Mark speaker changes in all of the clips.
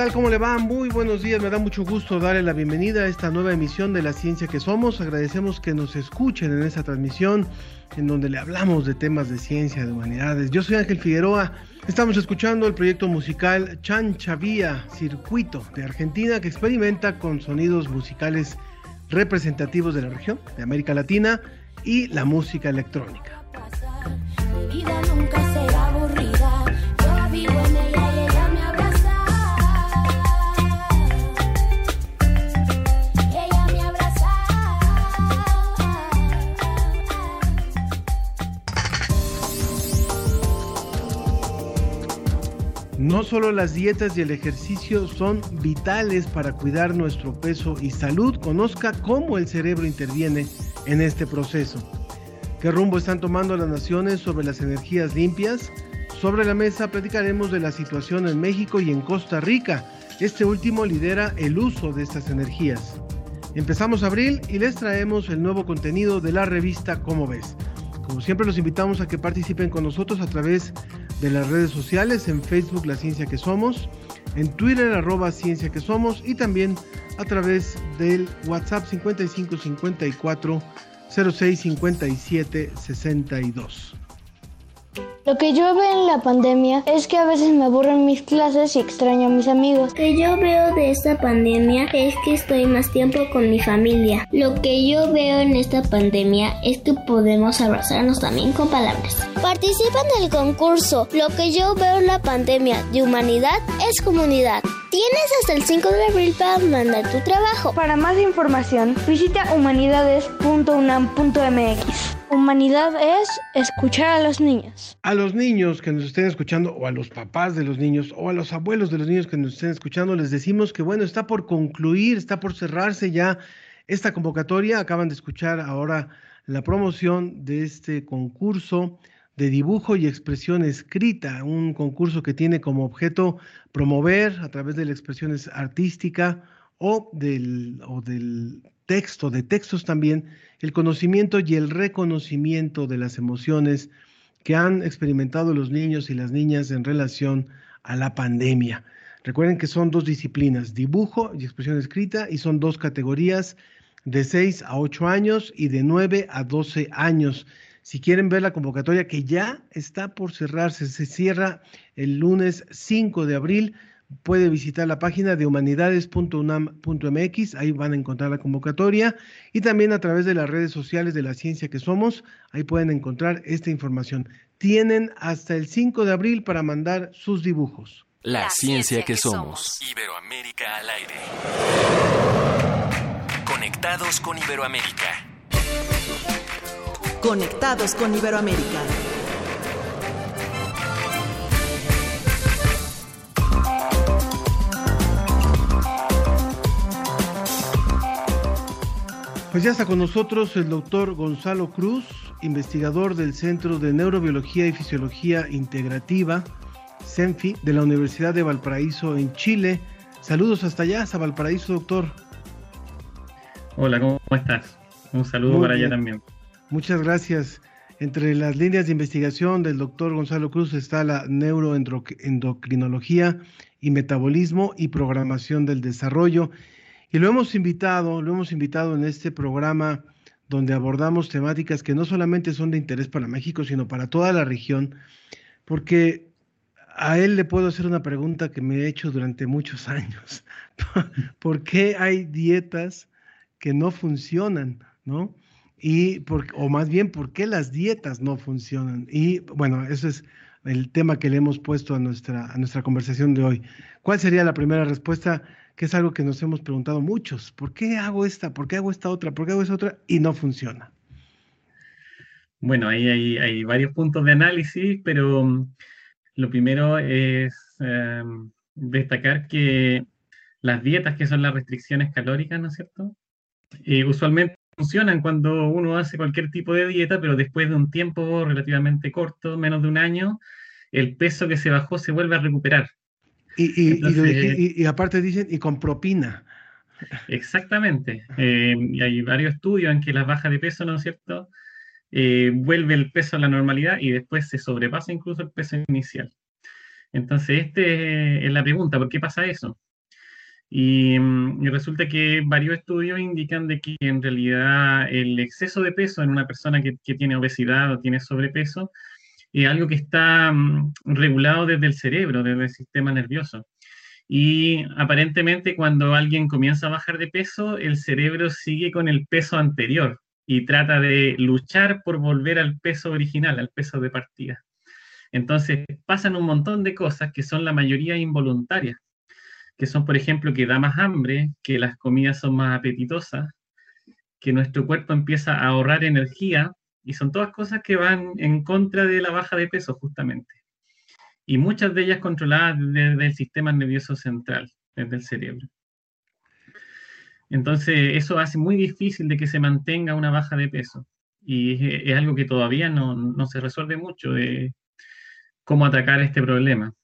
Speaker 1: Tal? ¿Cómo le va? Muy buenos días. Me da mucho gusto darle la bienvenida a esta nueva emisión de La Ciencia que Somos. Agradecemos que nos escuchen en esta transmisión en donde le hablamos de temas de ciencia, de humanidades. Yo soy Ángel Figueroa. Estamos escuchando el proyecto musical Chanchavía, Circuito de Argentina, que experimenta con sonidos musicales representativos de la región, de América Latina y la música electrónica.
Speaker 2: Mi vida nunca
Speaker 1: No solo las dietas y el ejercicio son vitales para cuidar nuestro peso y salud, conozca cómo el cerebro interviene en este proceso. ¿Qué rumbo están tomando las naciones sobre las energías limpias? Sobre la mesa platicaremos de la situación en México y en Costa Rica. Este último lidera el uso de estas energías. Empezamos abril y les traemos el nuevo contenido de la revista Cómo ves. Como siempre los invitamos a que participen con nosotros a través de las redes sociales, en Facebook La Ciencia que Somos, en Twitter arroba Ciencia que Somos y también a través del WhatsApp 5554 06 57 62.
Speaker 3: Lo que yo veo en la pandemia es que a veces me aburren mis clases y extraño a mis amigos.
Speaker 4: Lo que yo veo de esta pandemia es que estoy más tiempo con mi familia. Lo que yo veo en esta pandemia es que podemos abrazarnos también con palabras.
Speaker 3: Participa en el concurso. Lo que yo veo en la pandemia de humanidad es comunidad. Tienes hasta el 5 de abril para mandar tu trabajo.
Speaker 5: Para más información, visita humanidades.unam.mx. Humanidad es escuchar a los niños.
Speaker 1: A los niños que nos estén escuchando, o a los papás de los niños, o a los abuelos de los niños que nos estén escuchando, les decimos que bueno, está por concluir, está por cerrarse ya esta convocatoria. Acaban de escuchar ahora la promoción de este concurso de dibujo y expresión escrita, un concurso que tiene como objeto promover a través de la expresión artística o del, o del texto, de textos también, el conocimiento y el reconocimiento de las emociones que han experimentado los niños y las niñas en relación a la pandemia. Recuerden que son dos disciplinas, dibujo y expresión escrita, y son dos categorías de 6 a 8 años y de 9 a 12 años. Si quieren ver la convocatoria que ya está por cerrarse, se cierra el lunes 5 de abril, puede visitar la página de humanidades.unam.mx, ahí van a encontrar la convocatoria y también a través de las redes sociales de la ciencia que somos, ahí pueden encontrar esta información. Tienen hasta el 5 de abril para mandar sus dibujos.
Speaker 6: La, ciencia, que, somos. Iberoamérica al aire. Conectados con Iberoamérica.
Speaker 7: Conectados con Iberoamérica.
Speaker 1: Pues ya está con nosotros el doctor Gonzalo Cruz, investigador del Centro de Neurobiología y Fisiología Integrativa, CENFI, de la Universidad de Valparaíso en Chile. Saludos hasta allá, hasta Valparaíso, doctor.
Speaker 8: Hola, ¿cómo estás? Un saludo
Speaker 1: Muy
Speaker 8: para
Speaker 1: bien.
Speaker 8: allá también.
Speaker 1: Muchas gracias. Entre las líneas de investigación del doctor Gonzalo Cruz está la neuroendocrinología y metabolismo y programación del desarrollo. Y lo hemos invitado, lo hemos invitado en este programa donde abordamos temáticas que no solamente son de interés para México, sino para toda la región, porque a él le puedo hacer una pregunta que me he hecho durante muchos años. ¿Por qué hay dietas que no funcionan, no? Y por, o más bien, ¿por qué las dietas no funcionan? Y bueno, eso es el tema que le hemos puesto a nuestra, a nuestra conversación de hoy. ¿Cuál sería la primera respuesta que es algo que nos hemos preguntado muchos. ¿Por qué hago esta? ¿Por qué hago esta otra? ¿Por qué hago esa otra? Y no funciona.
Speaker 8: Bueno, ahí hay, varios puntos de análisis, pero mm, lo primero es eh, destacar que las dietas, que son las restricciones calóricas, ¿no es cierto? Eh, usualmente funcionan cuando uno hace cualquier tipo de dieta, pero después de un tiempo relativamente corto, menos de un año, el peso que se bajó se vuelve a recuperar.
Speaker 1: Y, aparte dicen, y con propina.
Speaker 8: Exactamente. Eh, y hay varios estudios en que la baja de peso, ¿no es cierto? Eh, vuelve el peso a la normalidad y después se sobrepasa incluso el peso inicial. Entonces, esta es la pregunta, ¿por qué pasa eso? Y, mm, resulta que varios estudios indican de que en realidad el exceso de peso en una persona que, que tiene obesidad o tiene sobrepeso es algo que está mm, regulado desde el cerebro, desde el sistema nervioso. Y aparentemente cuando alguien comienza a bajar de peso, el cerebro sigue con el peso anterior y trata de luchar por volver al peso original, al peso de partida. Entonces pasan un montón de cosas que son la mayoría involuntarias, que son, por ejemplo, que da más hambre, que las comidas son más apetitosas, que nuestro cuerpo empieza a ahorrar energía y son todas cosas que van en contra de la baja de peso, justamente. Y muchas de ellas controladas desde el sistema nervioso central, desde el cerebro. Entonces, eso hace muy difícil de que se mantenga una baja de peso. Y es, algo que todavía no, no, se resuelve mucho de cómo atacar este problema.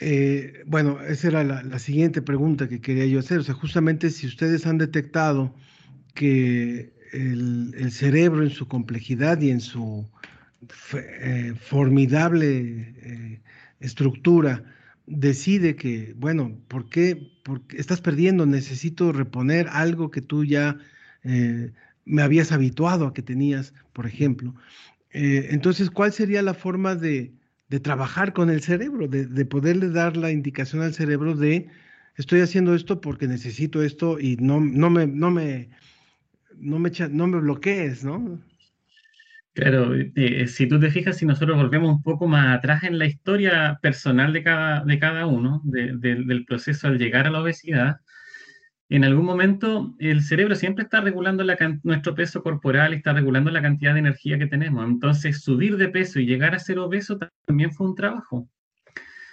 Speaker 1: Eh, bueno, esa era la, la, siguiente pregunta que quería yo hacer. O sea, justamente si ustedes han detectado que el, cerebro en su complejidad y en su eh, formidable eh, estructura decide que, bueno, ¿por qué? Porque estás perdiendo, necesito reponer algo que tú ya eh, me habías habituado a que tenías, por ejemplo. entonces, ¿cuál sería la forma de, trabajar con el cerebro, de, de, poderle dar la indicación al cerebro de, estoy haciendo esto porque necesito esto y no, no, me, no, me, no me, no me bloquees, ¿no?
Speaker 8: Claro, si tú te fijas, si nosotros volvemos un poco más atrás en la historia personal de cada, de cada uno, del proceso al llegar a la obesidad, en algún momento el cerebro siempre está regulando nuestro peso corporal está regulando la cantidad de energía que tenemos. Entonces, subir de peso y llegar a ser obeso también fue un trabajo.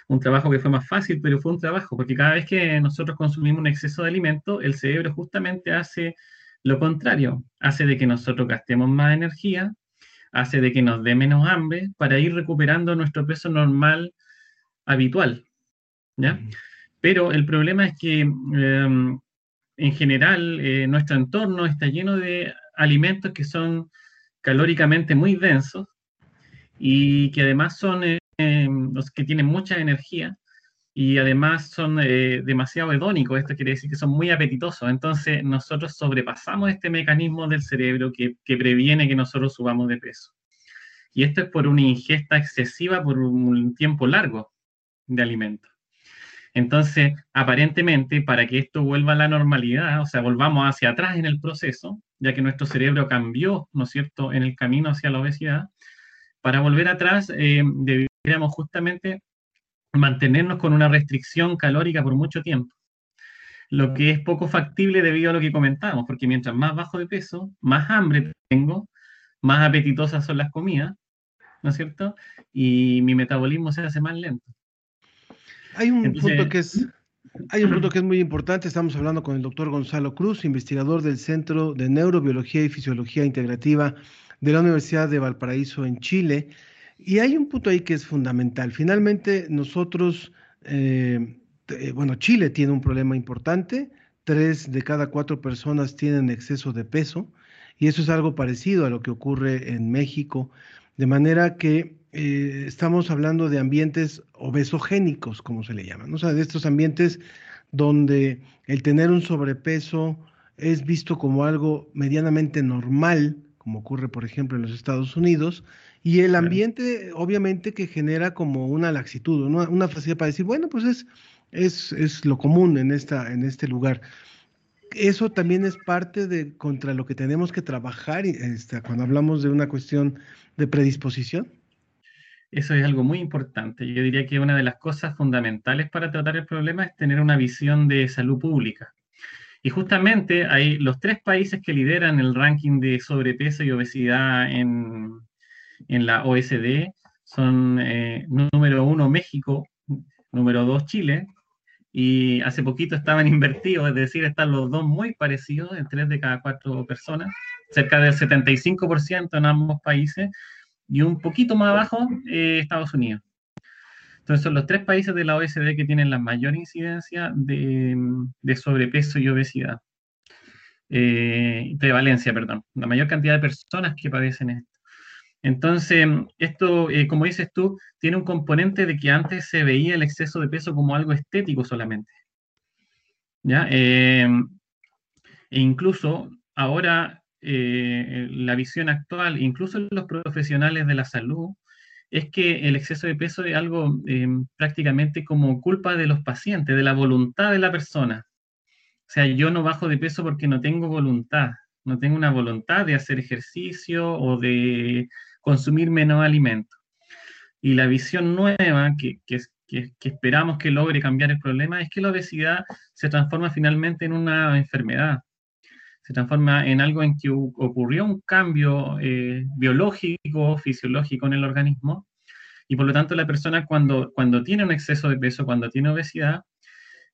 Speaker 8: Un trabajo que fue más fácil, pero fue un trabajo, porque cada vez que nosotros consumimos un exceso de alimento, el cerebro justamente hace lo contrario, hace de que nosotros gastemos más energía, hace de que nos dé menos hambre para ir recuperando nuestro peso normal habitual. ¿ya? Pero el problema es que em, en general eh, nuestro entorno está lleno de alimentos que son calóricamente muy densos y que además son eh, em, los que tienen mucha energía y además son eh, demasiado hedónicos, esto quiere decir que son muy apetitosos, entonces nosotros sobrepasamos este mecanismo del cerebro que, que, previene que nosotros subamos de peso. Y esto es por una ingesta excesiva por un tiempo largo de alimentos. Entonces, aparentemente, para que esto vuelva a la normalidad, o sea, volvamos hacia atrás en el proceso, ya que nuestro cerebro cambió, ¿no es cierto?, en el camino hacia la obesidad, para volver atrás eh, justamente mantenernos con una restricción calórica por mucho tiempo. Lo que es poco factible debido a lo que comentamos, porque mientras más bajo de peso, más hambre tengo, más apetitosas son las comidas, ¿no es cierto? Y mi metabolismo se hace más lento.
Speaker 1: Hay un punto que es hay un punto que es muy importante. Estamos hablando con el doctor Gonzalo Cruz, investigador del Centro de Neurobiología y Fisiología Integrativa de la Universidad de Valparaíso en Chile. Y hay un punto ahí que es fundamental. Finalmente, nosotros, eh, eh, bueno, Chile tiene un problema importante. Tres de cada cuatro personas tienen exceso de peso y eso es algo parecido a lo que ocurre en México. De manera que eh, estamos hablando de ambientes obesogénicos, como se le llaman, o sea, de estos ambientes donde el tener un sobrepeso es visto como algo medianamente normal, como ocurre, por ejemplo, en los Estados Unidos, y el ambiente, obviamente, que genera como una laxitud, una, facilidad para decir, bueno, pues es, es, es, lo común en, esta, en este lugar. Eso también es parte de contra lo que tenemos que trabajar este, cuando hablamos de una cuestión de predisposición.
Speaker 8: Eso es algo muy importante. Yo diría que una de las cosas fundamentales para tratar el problema es tener una visión de salud pública. Y justamente hay los tres países que lideran el ranking de sobrepeso y obesidad en, en la OSD son eh, número uno México, número dos Chile, y hace poquito estaban invertidos, es decir, están los dos muy parecidos, en tres de cada cuatro personas, cerca del 75% en ambos países, y un poquito más abajo eh, Estados Unidos. Entonces son los tres países de la OSD que tienen la mayor incidencia de, de sobrepeso y obesidad. Eh, prevalencia, perdón. La mayor cantidad de personas que padecen esto. Entonces, esto, eh, como dices tú, tiene un componente de que antes se veía el exceso de peso como algo estético solamente. ¿Ya? Eh, e incluso ahora eh, la visión actual, incluso los profesionales de la salud, es que el exceso de peso es algo prácticamente como culpa de los pacientes, de la voluntad de la persona. O sea, yo no bajo de peso porque no tengo voluntad, no tengo una voluntad de hacer ejercicio o de consumir menos alimento. Y la visión nueva que, que, esperamos que logre cambiar el problema es que la obesidad se transforma finalmente en una enfermedad, se transforma en algo en que ocurrió un cambio eh, biológico, fisiológico en el organismo, y por lo tanto la persona cuando, cuando tiene un exceso de peso, cuando tiene obesidad,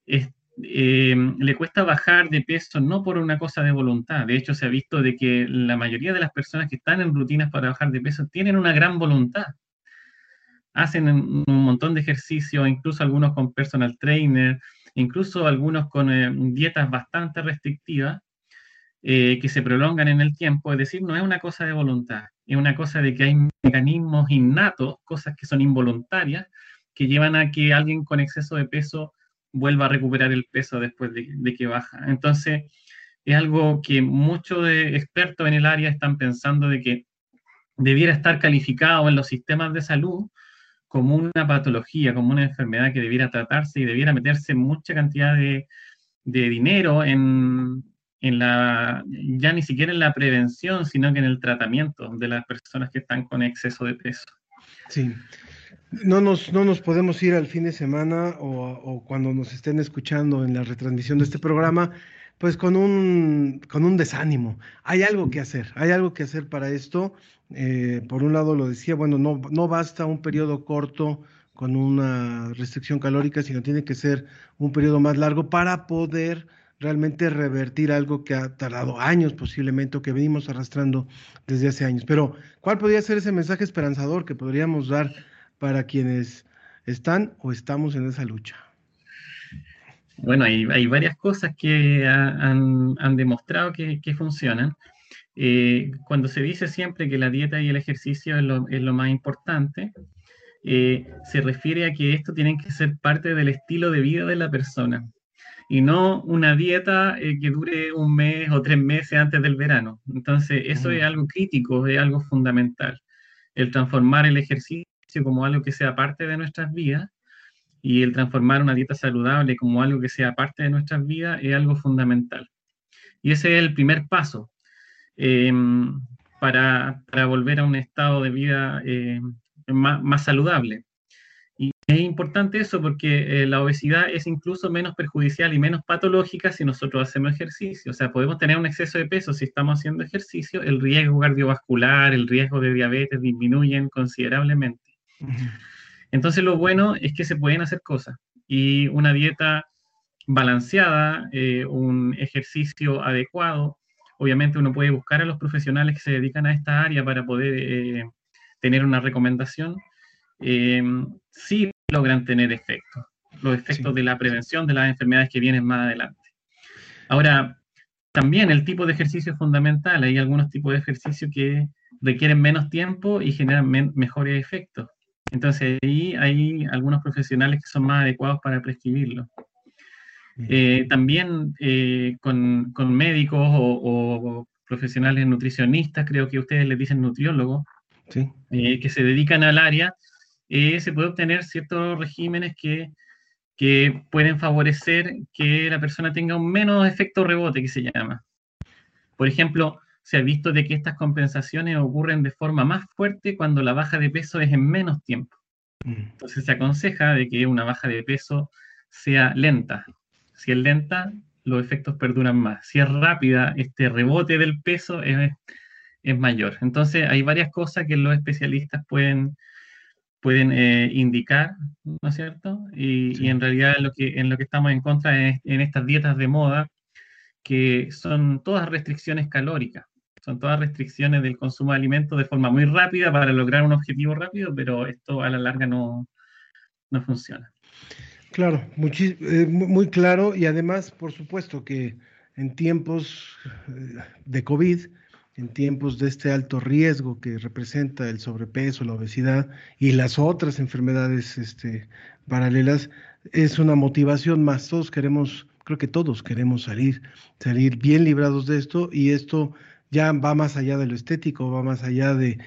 Speaker 8: es, eh, le cuesta bajar de peso no por una cosa de voluntad. De hecho, se ha visto de que la mayoría de las personas que están en rutinas para bajar de peso tienen una gran voluntad. Hacen un montón de ejercicio, incluso algunos con personal trainer, incluso algunos con eh, dietas bastante restrictivas eh, que se prolongan en el tiempo. Es decir, no es una cosa de voluntad, es una cosa de que hay mecanismos innatos, cosas que son involuntarias, que llevan a que alguien con exceso de peso vuelva a recuperar el peso después de, que baja. Entonces, es algo que muchos expertos en el área están pensando de que debiera estar calificado en los sistemas de salud como una patología, como una enfermedad que debiera tratarse y debiera meterse mucha cantidad de, dinero en, en, la, ya ni siquiera en la prevención, sino que en el tratamiento de las personas que están con exceso de peso.
Speaker 1: Sí, no nos, no nos podemos ir al fin de semana o, cuando nos estén escuchando en la retransmisión de este programa, pues con un, con un desánimo. Hay algo que hacer, hay algo que hacer para esto. Eh, por un lado lo decía, bueno, no, no basta un periodo corto con una restricción calórica, sino tiene que ser un periodo más largo para poder realmente revertir algo que ha tardado años posiblemente o que venimos arrastrando desde hace años. Pero, ¿cuál podría ser ese mensaje esperanzador que podríamos dar para quienes están o estamos en esa lucha?
Speaker 8: Bueno, hay, hay varias cosas que han, han demostrado que, que funcionan. Eh, cuando se dice siempre que la dieta y el ejercicio es lo, es lo más importante, eh, se refiere a que esto tiene que ser parte del estilo de vida de la persona y no una dieta eh, que dure un mes o tres meses antes del verano. Entonces, eso es algo crítico, es algo fundamental. El transformar el ejercicio como algo que sea parte de nuestras vidas y el transformar una dieta saludable como algo que sea parte de nuestras vidas es algo fundamental. Y ese es el primer paso em, para, volver a un estado de vida em, más, saludable. Y es importante eso porque eh, la obesidad es incluso menos perjudicial y menos patológica si nosotros hacemos ejercicio. O sea, podemos tener un exceso de peso si estamos haciendo ejercicio, el riesgo cardiovascular, el riesgo de diabetes disminuyen considerablemente. Entonces lo bueno es que se pueden hacer cosas y una dieta balanceada, eh, un ejercicio adecuado. Obviamente uno puede buscar a los profesionales que se dedican a esta área para poder eh, tener una recomendación. Eh, sí logran tener efectos, los efectos de la prevención de las enfermedades que vienen más adelante. Ahora, también el tipo de ejercicio es fundamental. Hay algunos tipos de ejercicio que requieren menos tiempo y generan mejores efectos. Entonces ahí hay algunos profesionales que son más adecuados para prescribirlo. Eh, también eh, con, médicos o, profesionales nutricionistas, creo que ustedes les dicen nutriólogos, eh, que se dedican al área, se puede obtener ciertos regímenes que, que pueden favorecer que la persona tenga un menos efecto rebote, que se llama. Por ejemplo, se ha visto de que estas compensaciones ocurren de forma más fuerte cuando la baja de peso es en menos tiempo. Mm. Entonces se aconseja de que una baja de peso sea lenta. Si es lenta, los efectos perduran más. Si es rápida, este rebote del peso es, mayor. Entonces hay varias cosas que los especialistas pueden, pueden eh, indicar, ¿no es cierto? Y, en realidad lo que, en lo que estamos en contra es en estas dietas de moda, que son todas restricciones calóricas. Son todas restricciones del consumo de alimentos de forma muy rápida para lograr un objetivo rápido, pero esto a la larga no, no funciona.
Speaker 1: Claro, eh, muy claro y además, por supuesto que en tiempos eh, de COVID, en tiempos de este alto riesgo que representa el sobrepeso, la obesidad y las otras enfermedades este, paralelas, es una motivación más. Todos queremos, creo que todos queremos salir, salir bien librados de esto y esto ya va más allá de lo estético, va más allá de,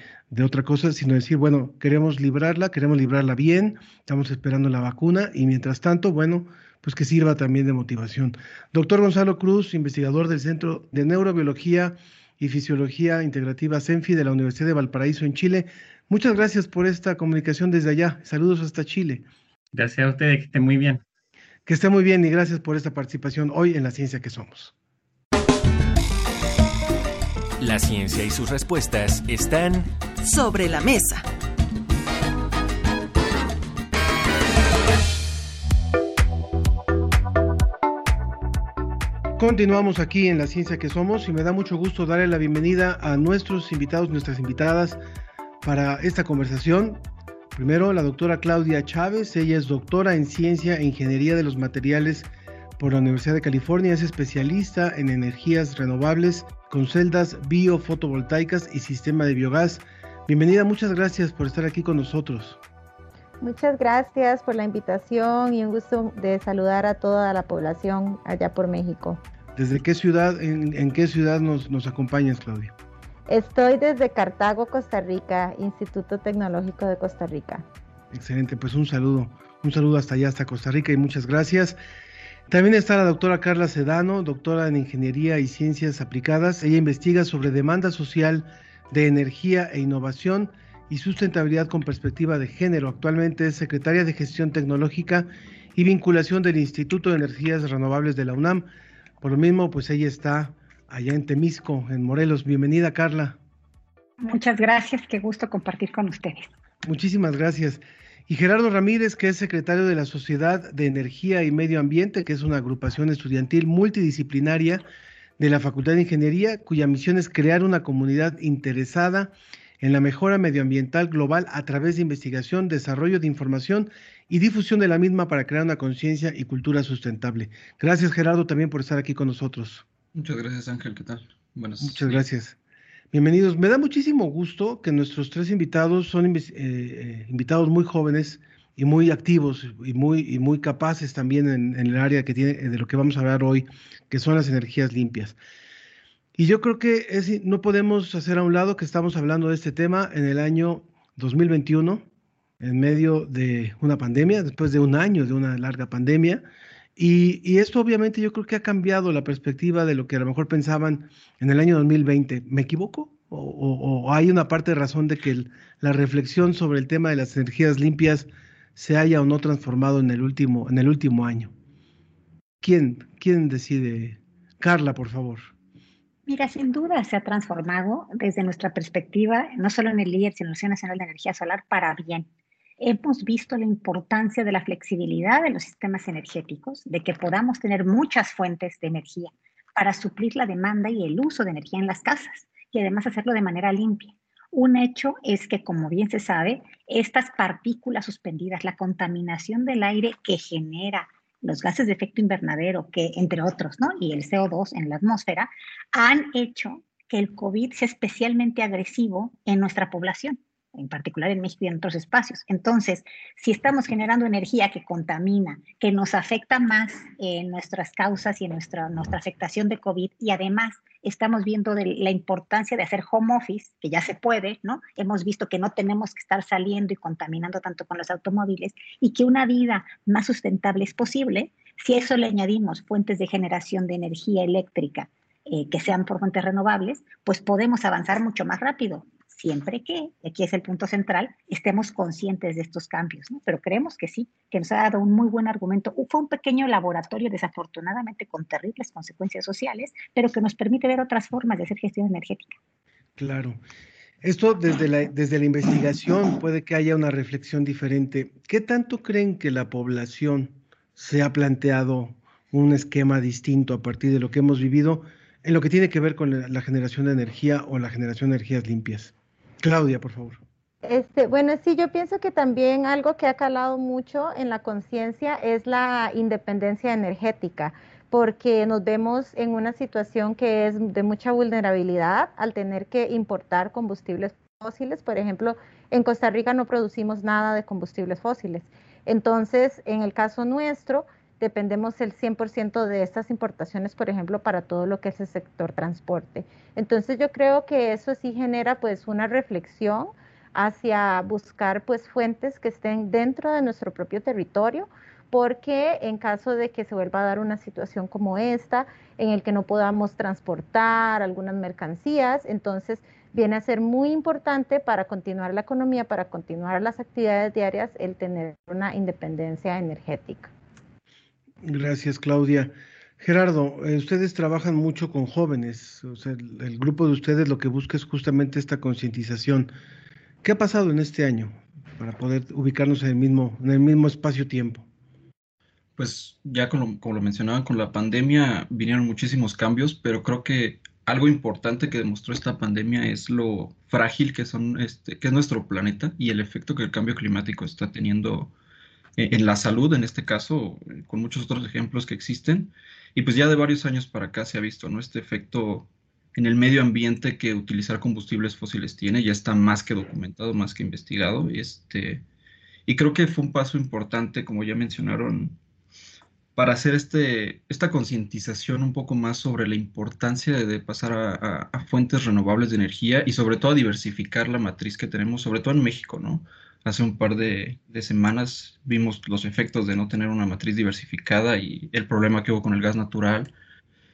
Speaker 1: otra cosa, sino decir, bueno, queremos librarla, queremos librarla bien, estamos esperando la vacuna y mientras tanto, bueno, pues que sirva también de motivación. Doctor Gonzalo Cruz, investigador del Centro de Neurobiología y Fisiología Integrativa CENFI de la Universidad de Valparaíso en Chile. Muchas gracias por esta comunicación desde allá. Saludos hasta Chile.
Speaker 8: Gracias a ustedes, que estén muy bien.
Speaker 1: Que esté muy bien y gracias por esta participación hoy en La Ciencia que Somos.
Speaker 6: La ciencia y sus respuestas están
Speaker 7: sobre la mesa.
Speaker 1: Continuamos aquí en La Ciencia que Somos y me da mucho gusto darle la bienvenida a nuestros invitados, nuestras invitadas para esta conversación. Primero, la doctora Claudia Chávez, ella es doctora en Ciencia e Ingeniería de los Materiales por la Universidad de California, es especialista en energías renovables con celdas biofotovoltaicas y sistema de biogás. Bienvenida, muchas gracias por estar aquí con nosotros.
Speaker 9: Muchas gracias por la invitación y un gusto de saludar a toda la población allá por México.
Speaker 1: ¿Desde qué ciudad, en, qué ciudad nos, nos acompañas, Claudia?
Speaker 9: Estoy desde Cartago, Costa Rica, Instituto Tecnológico de Costa Rica.
Speaker 1: Excelente, pues un saludo, un saludo hasta allá, hasta Costa Rica y muchas gracias. También está la doctora Carla Sedano, doctora en Ingeniería y Ciencias Aplicadas. Ella investiga sobre demanda social de energía e innovación y sustentabilidad con perspectiva de género. Actualmente es secretaria de Gestión Tecnológica y Vinculación del Instituto de Energías Renovables de la UNAM. Por lo mismo, pues ella está allá en Temisco, en Morelos. Bienvenida, Carla.
Speaker 10: Muchas gracias, qué gusto compartir con ustedes.
Speaker 1: Muchísimas gracias y Gerardo Ramírez, que es secretario de la Sociedad de Energía y Medio Ambiente, que es una agrupación estudiantil multidisciplinaria de la Facultad de Ingeniería, cuya misión es crear una comunidad interesada en la mejora medioambiental global a través de investigación, desarrollo de información y difusión de la misma para crear una conciencia y cultura sustentable. Gracias Gerardo también por estar aquí con nosotros.
Speaker 11: Muchas gracias Ángel, ¿qué tal?
Speaker 1: Buenas. Muchas gracias. Bienvenidos. Me da muchísimo gusto que nuestros tres invitados son eh, eh, invitados muy jóvenes y muy activos y muy, y muy capaces también en, el área que tiene, de lo que vamos a hablar hoy, que son las energías limpias. Y yo creo que es, no podemos hacer a un lado que estamos hablando de este tema en el año 2021, en medio de una pandemia, después de un año de una larga pandemia. Y, y, esto obviamente yo creo que ha cambiado la perspectiva de lo que a lo mejor pensaban en el año 2020. ¿Me equivoco? ¿O, hay una parte de razón de que la reflexión sobre el tema de las energías limpias se haya o no transformado en el último, en el último año? ¿Quién, ¿Quién decide? Carla, por favor.
Speaker 10: Mira, sin duda se ha transformado desde nuestra perspectiva, no solo en el líder, sino en Centro Nacional de Energía Solar, para bien hemos visto la importancia de la flexibilidad de los sistemas energéticos, de que podamos tener muchas fuentes de energía para suplir la demanda y el uso de energía en las casas y además hacerlo de manera limpia. Un hecho es que, como bien se sabe, estas partículas suspendidas, la contaminación del aire que genera los gases de efecto invernadero, que entre otros, ¿no? Y el CO2 en la atmósfera, han hecho que el COVID sea especialmente agresivo en nuestra población en particular en México y en otros espacios. Entonces, si estamos generando energía que contamina, que nos afecta más en nuestras causas y en nuestra, nuestra afectación de COVID, y además estamos viendo la importancia de hacer home office, que ya se puede, ¿no? Hemos visto que no tenemos que estar saliendo y contaminando tanto con los automóviles y que una vida más sustentable es posible si a eso le añadimos fuentes de generación de energía eléctrica eh, que sean por fuentes renovables, pues podemos avanzar mucho más rápido, siempre que, y aquí es el punto central, estemos conscientes de estos cambios, ¿no? Pero creemos que sí, que nos ha dado un muy buen argumento. Fue un pequeño laboratorio, desafortunadamente, con terribles consecuencias sociales, pero que nos permite ver otras formas de hacer gestión energética.
Speaker 1: Claro. Esto desde la, desde la investigación puede que haya una reflexión diferente. ¿Qué tanto creen que la población se ha planteado un esquema distinto a partir de lo que hemos vivido en lo que tiene que ver con la generación de energía o la generación de energías limpias? Claudia, por favor.
Speaker 9: Este, bueno, sí, yo pienso que también algo que ha calado mucho en la conciencia es la independencia energética porque nos vemos en una situación que es de mucha vulnerabilidad al tener que importar combustibles fósiles. Por ejemplo, en Costa Rica no producimos nada de combustibles fósiles. Entonces, en el caso nuestro, dependemos el 100% de estas importaciones, por ejemplo, para todo lo que es el sector transporte. Entonces, yo creo que eso sí genera pues una reflexión hacia buscar pues fuentes que estén dentro de nuestro propio territorio porque en caso de que se vuelva a dar una situación como esta, en el que no podamos transportar algunas mercancías, entonces viene a ser muy importante para continuar la economía, para continuar las actividades diarias, el tener una independencia energética.
Speaker 1: Gracias, Claudia. Gerardo, eh, ustedes trabajan mucho con jóvenes, o sea, el, grupo de ustedes lo que busca es justamente esta concientización. ¿Qué ha pasado en este año para poder ubicarnos en el mismo, en el mismo espacio-tiempo?
Speaker 11: Pues ya como, como lo mencionaban, con la pandemia vinieron muchísimos cambios, pero creo que algo importante que demostró esta pandemia es lo frágil que son este, que es nuestro planeta y el efecto que el cambio climático está teniendo en, en la salud, en este caso, con muchos otros ejemplos que existen. Y pues ya de varios años para acá se ha visto, ¿no? Este efecto en el medio ambiente que utilizar combustibles fósiles tiene, ya está más que documentado, más que investigado. Este, y creo que fue un paso importante, como ya mencionaron para hacer este, esta concientización un poco más sobre la importancia de, pasar a, a, a, fuentes renovables de energía y sobre todo a diversificar la matriz que tenemos, sobre todo en México, ¿no? Hace un par de, semanas vimos los efectos de no tener una matriz diversificada y el problema que hubo con el gas natural.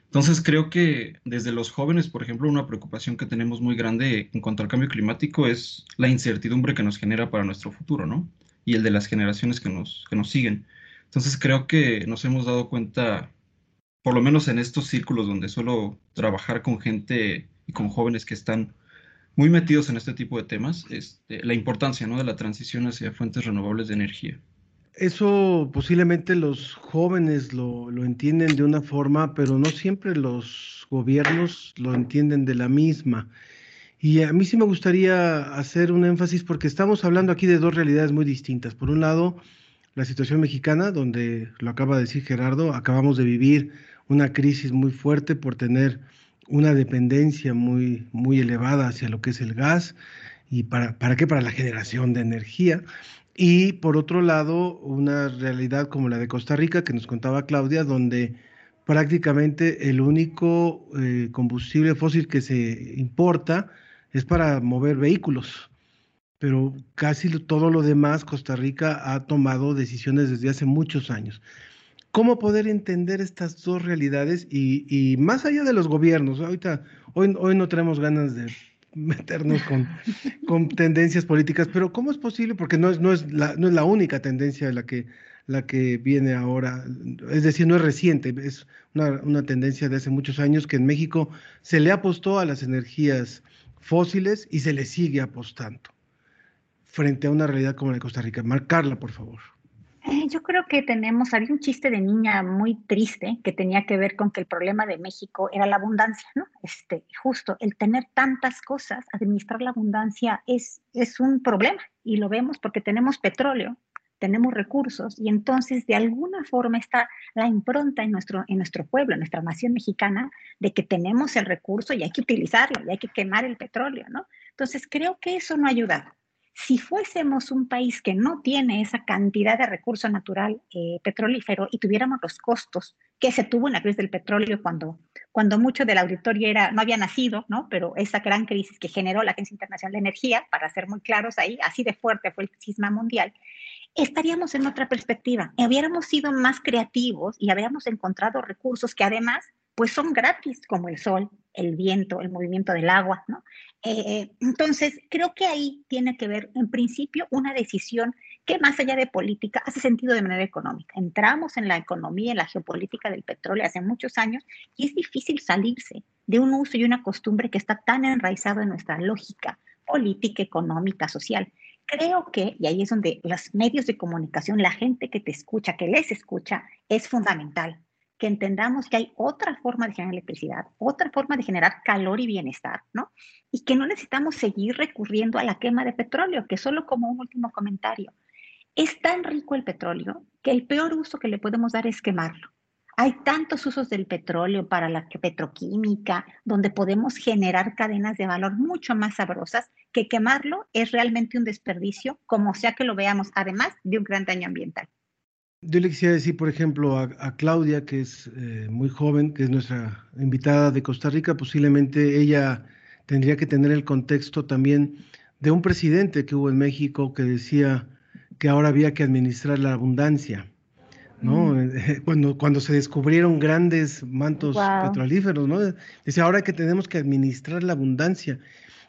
Speaker 11: Entonces creo que desde los jóvenes, por ejemplo, una preocupación que tenemos muy grande en cuanto al cambio climático es la incertidumbre que nos genera para nuestro futuro, ¿no? Y el de las generaciones que nos, que nos siguen. Entonces creo que nos hemos dado cuenta, por lo menos en estos círculos donde suelo trabajar con gente y con jóvenes que están muy metidos en este tipo de temas, este, la importancia ¿no? de la transición hacia fuentes renovables de energía.
Speaker 1: Eso posiblemente los jóvenes lo, lo, entienden de una forma, pero no siempre los gobiernos lo entienden de la misma. Y a mí sí me gustaría hacer un énfasis porque estamos hablando aquí de dos realidades muy distintas. Por un lado, la situación mexicana, donde lo acaba de decir Gerardo, acabamos de vivir una crisis muy fuerte por tener una dependencia muy, muy elevada hacia lo que es el gas y para, para qué, para la generación de energía. Y por otro lado, una realidad como la de Costa Rica, que nos contaba Claudia, donde prácticamente el único eh, combustible fósil que se importa es para mover vehículos pero casi todo lo demás Costa Rica ha tomado decisiones desde hace muchos años. ¿Cómo poder entender estas dos realidades y, y más allá de los gobiernos? Ahorita, hoy, hoy no tenemos ganas de meternos con, con, tendencias políticas, pero ¿cómo es posible? Porque no es, no es, la, no es la única tendencia la que, la que viene ahora, es decir, no es reciente, es una, una tendencia de hace muchos años que en México se le apostó a las energías fósiles y se le sigue apostando frente a una realidad como la de Costa Rica? Marcarla, por favor.
Speaker 10: Eh, yo creo que tenemos, había un chiste de niña muy triste que tenía que ver con que el problema de México era la abundancia, ¿no? Este, justo, el tener tantas cosas, administrar la abundancia es, es un problema y lo vemos porque tenemos petróleo, tenemos recursos y entonces de alguna forma está la impronta en nuestro, en nuestro pueblo, en nuestra nación mexicana, de que tenemos el recurso y hay que utilizarlo y hay que quemar el petróleo, ¿no? Entonces creo que eso no ha ayudado. Si fuésemos un país que no tiene esa cantidad de recurso natural eh, petrolífero y tuviéramos los costos que se tuvo en la crisis del petróleo cuando, cuando mucho del auditorio era, no había nacido, ¿no? pero esa gran crisis que generó la Agencia Internacional de Energía, para ser muy claros ahí, así de fuerte fue el cisma mundial, estaríamos en otra perspectiva. Hubiéramos sido más creativos y habríamos encontrado recursos que además pues son gratis, como el sol, el viento, el movimiento del agua, ¿no? Eh, entonces, creo que ahí tiene que ver, en principio, una decisión que más allá de política hace sentido de manera económica. Entramos en la economía, en la geopolítica del petróleo hace muchos años y es difícil salirse de un uso y una costumbre que está tan enraizado en nuestra lógica política, económica, social. Creo que, y ahí es donde los medios de comunicación, la gente que te escucha, que les escucha, es fundamental que entendamos que hay otra forma de generar electricidad, otra forma de generar calor y bienestar, ¿no? Y que no necesitamos seguir recurriendo a la quema de petróleo, que solo como un último comentario, es tan rico el petróleo que el peor uso que le podemos dar es quemarlo. Hay tantos usos del petróleo para la petroquímica, donde podemos generar cadenas de valor mucho más sabrosas, que quemarlo es realmente un desperdicio, como sea que lo veamos, además de un gran daño ambiental.
Speaker 1: Yo le quisiera decir, por ejemplo, a, Claudia, que es eh, muy joven, que es nuestra invitada de Costa Rica, posiblemente ella tendría que tener el contexto también de un presidente que hubo en México que decía que ahora había que administrar la abundancia, ¿no? Mm. Cuando, cuando se descubrieron grandes mantos petrolíferos, ¿no? Decía, ahora que tenemos que administrar la abundancia.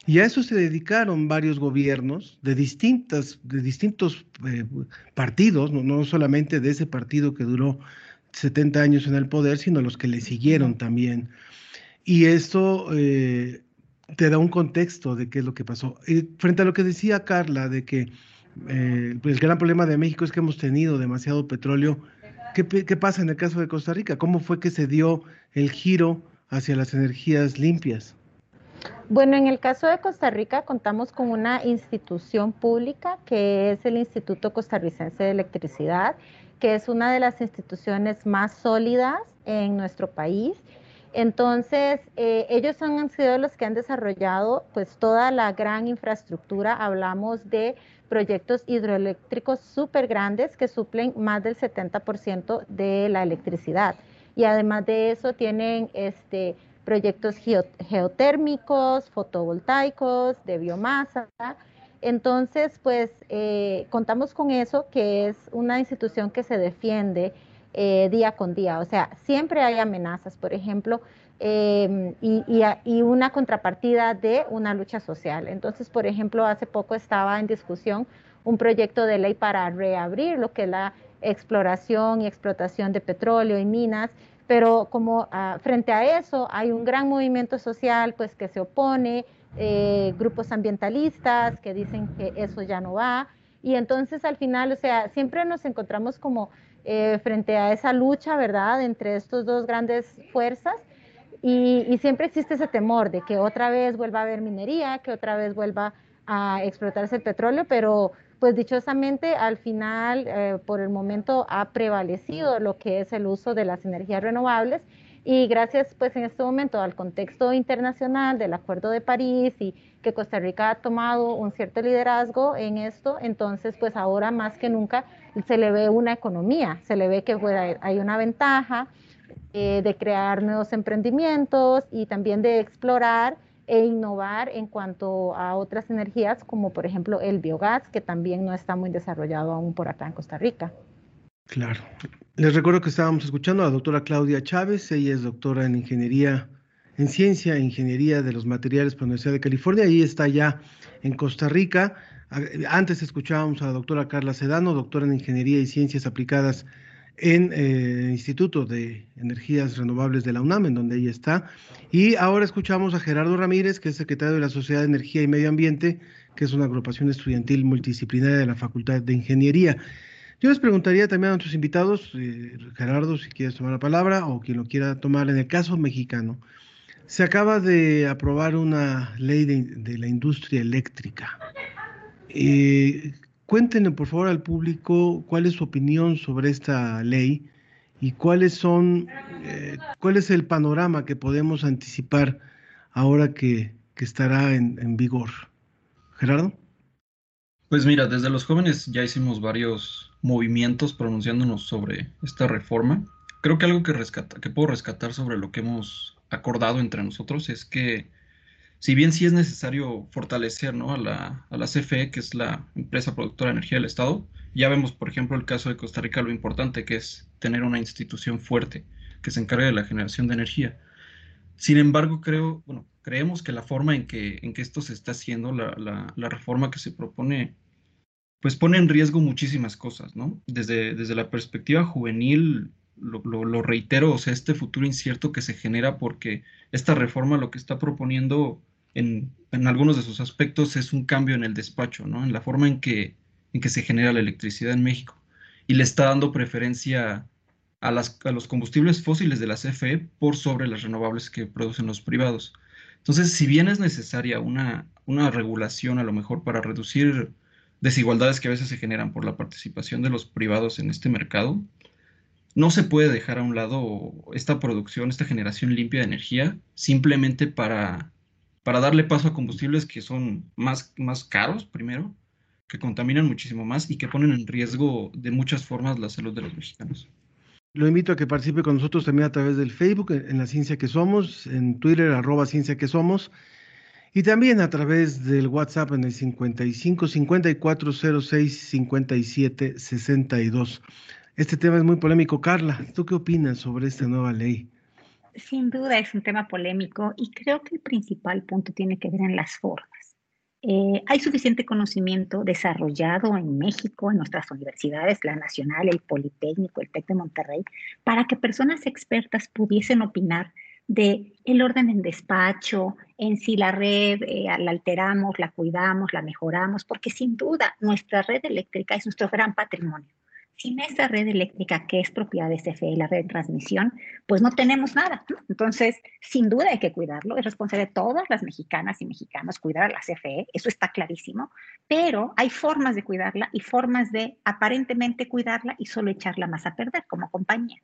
Speaker 1: Y a eso se dedicaron varios gobiernos de, distintas, de distintos eh, partidos, no, solamente de ese partido que duró 70 años en el poder, sino los que le siguieron también. Y esto eh, te da un contexto de qué es lo que pasó. frente a lo que decía Carla, de que eh, el gran problema de México es que hemos tenido demasiado petróleo, ¿Qué, ¿qué pasa en el caso de Costa Rica? ¿Cómo fue que se dio el giro hacia las energías limpias?
Speaker 9: Bueno, en el caso de Costa Rica contamos con una institución pública que es el Instituto Costarricense de Electricidad, que es una de las instituciones más sólidas en nuestro país. Entonces, eh, ellos han sido los que han desarrollado pues toda la gran infraestructura. Hablamos de proyectos hidroeléctricos súper grandes que suplen más del 70% de la electricidad. Y además de eso tienen este proyectos geotérmicos, fotovoltaicos, de biomasa. Entonces, pues eh, contamos con eso, que es una institución que se defiende eh, día con día. O sea, siempre hay amenazas, por ejemplo, em, y, y, una contrapartida de una lucha social. Entonces, por ejemplo, hace poco estaba en discusión un proyecto de ley para reabrir lo que es la exploración y explotación de petróleo y minas pero como ah, frente a eso hay un gran movimiento social pues que se opone, eh, grupos ambientalistas que dicen que eso ya no va, y entonces al final, o sea, siempre nos encontramos como eh, frente a esa lucha, ¿verdad?, entre estos dos grandes fuerzas, y, y, siempre existe ese temor de que otra vez vuelva a haber minería, que otra vez vuelva a explotarse el petróleo, pero pues dichosamente al final, eh, por el momento, ha prevalecido lo que es el uso de las energías renovables y gracias pues en este momento al contexto internacional del Acuerdo de París y que Costa Rica ha tomado un cierto liderazgo en esto, entonces pues ahora más que nunca se le ve una economía, se le ve que hay una ventaja eh, de crear nuevos emprendimientos y también de explorar e innovar en cuanto a otras energías, como por ejemplo el biogás, que también no está muy desarrollado aún por acá en Costa Rica.
Speaker 1: Claro. Les recuerdo que estábamos escuchando a la doctora Claudia Chávez, ella es doctora en ingeniería, en ciencia e ingeniería de los materiales por la Universidad de California, y está ya en Costa Rica. Antes escuchábamos a la doctora Carla Sedano, doctora en ingeniería y ciencias aplicadas en eh, Instituto de Energías Renovables de la UNAM, en donde ella está. Y ahora escuchamos a Gerardo Ramírez, que es secretario de la Sociedad de Energía y Medio Ambiente, que es una agrupación estudiantil multidisciplinaria de la Facultad de Ingeniería. Yo les preguntaría también a nuestros invitados, eh, Gerardo, si quieres tomar la palabra o quien lo quiera tomar, en el caso mexicano, se acaba de aprobar una ley de, la industria eléctrica. Eh, Cuéntenle, por favor, al público cuál es su opinión sobre esta ley y cuáles son, eh, cuál es el panorama que podemos anticipar ahora que, estará en, vigor. Gerardo.
Speaker 11: Pues mira, desde los jóvenes ya hicimos varios movimientos pronunciándonos sobre esta reforma. Creo que algo que, que puedo rescatar sobre lo que hemos acordado entre nosotros es que si bien sí es necesario fortalecer ¿no? a, la, a la CFE, que es la empresa productora de energía del Estado, ya vemos, por ejemplo, el caso de Costa Rica, lo importante que es tener una institución fuerte que se encarga de la generación de energía. Sin embargo, creo, bueno, creemos que la forma en que, en que esto se está haciendo, la, la, la reforma que se propone, pues pone en riesgo muchísimas cosas, ¿no? Desde, desde la perspectiva juvenil, lo, lo, lo, reitero, o sea, este futuro incierto que se genera porque esta reforma lo que está proponiendo en, algunos de sus aspectos es un cambio en el despacho, ¿no? En la forma en que, en que se genera la electricidad en México. Y le está dando preferencia a, las, a los combustibles fósiles de la CFE por sobre las renovables que producen los privados. Entonces, si bien es necesaria una, una regulación a lo mejor para reducir desigualdades que a veces se generan por la participación de los privados en este mercado, no se puede dejar a un lado esta producción, esta generación limpia de energía, simplemente para, para darle paso a combustibles que son más, más caros, primero, que contaminan muchísimo más y que ponen en riesgo de muchas formas la salud de los mexicanos.
Speaker 1: Lo invito a que participe con nosotros también a través del Facebook, en la Ciencia que Somos, en Twitter, arroba Ciencia que Somos, y también a través del WhatsApp en el 55 54 06 57 62. Este tema es muy polémico. Carla, ¿tú qué opinas sobre esta nueva ley?
Speaker 10: Sin duda es un tema polémico y creo que el principal punto tiene que ver en las formas. Eh, hay suficiente conocimiento desarrollado en México, en nuestras universidades, la Nacional, el Politécnico, el TEC de Monterrey, para que personas expertas pudiesen opinar de el orden en despacho, en si la red eh, la alteramos, la cuidamos, la mejoramos, porque sin duda nuestra red eléctrica es nuestro gran patrimonio. Sin esa red eléctrica que es propiedad de CFE, la red de transmisión, pues no tenemos nada. Entonces, sin duda hay que cuidarlo. Es responsabilidad de todas las mexicanas y mexicanos cuidar a la CFE, eso está clarísimo, pero hay formas de cuidarla y formas de aparentemente cuidarla y solo echarla más a perder como compañía.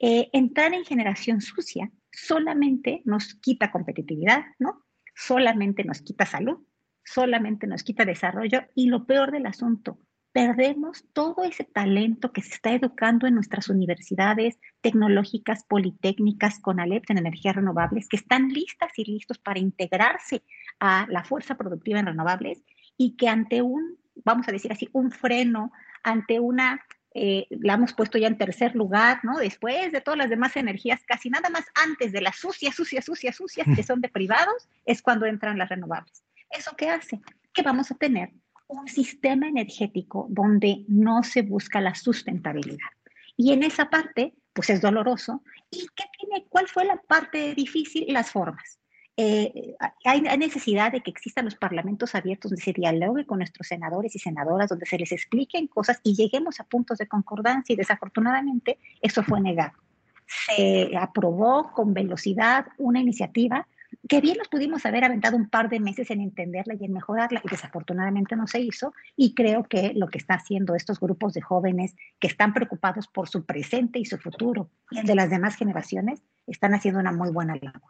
Speaker 10: Eh, entrar en generación sucia solamente nos quita competitividad, ¿no? Solamente nos quita salud, solamente nos quita desarrollo y lo peor del asunto, perdemos todo ese talento que se está educando en nuestras universidades tecnológicas, politécnicas, con ALEP en energías renovables, que están listas y listos para integrarse a la fuerza productiva en renovables y que ante un, vamos a decir así, un freno, ante una eh, la hemos puesto ya en tercer lugar, ¿no? Después de todas las demás energías, casi nada más antes de las sucias, sucias, sucias, sucias, que son de privados, es cuando entran las renovables. ¿Eso qué hace? Que vamos a tener un sistema energético donde no se busca la sustentabilidad. Y en esa parte, pues es doloroso. ¿Y qué tiene? ¿Cuál fue la parte difícil? Las formas. Eh, hay, necesidad de que existan los parlamentos abiertos donde se dialogue con nuestros senadores y senadoras, donde se les expliquen cosas y lleguemos a puntos de concordancia y desafortunadamente eso fue negado. Se aprobó con velocidad una iniciativa que bien nos pudimos haber aventado un par de meses en entenderla y en mejorarla y desafortunadamente no se hizo y creo que lo que está haciendo estos grupos de jóvenes que están preocupados por su presente y su futuro y el de las demás generaciones están haciendo una muy buena labor.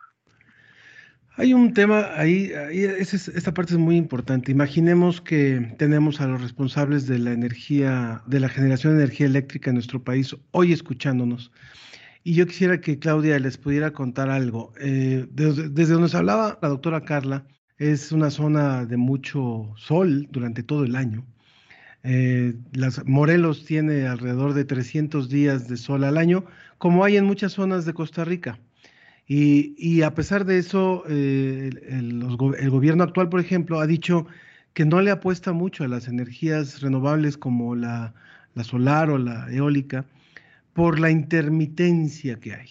Speaker 1: Hay un tema ahí, ahí es, esta parte es muy importante. Imaginemos que tenemos a los responsables de la energía, de la generación de energía eléctrica en nuestro país hoy escuchándonos. Y yo quisiera que Claudia les pudiera contar algo. Eh, desde, donde se hablaba la doctora Carla, es una zona de mucho sol durante todo el año. Eh, las, Morelos tiene alrededor de 300 días de sol al año, como hay en muchas zonas de Costa Rica. Y, y, a pesar de eso, eh, el, gobierno actual, por ejemplo, ha dicho que no le apuesta mucho a las energías renovables como la solar o la eólica por la intermitencia que hay.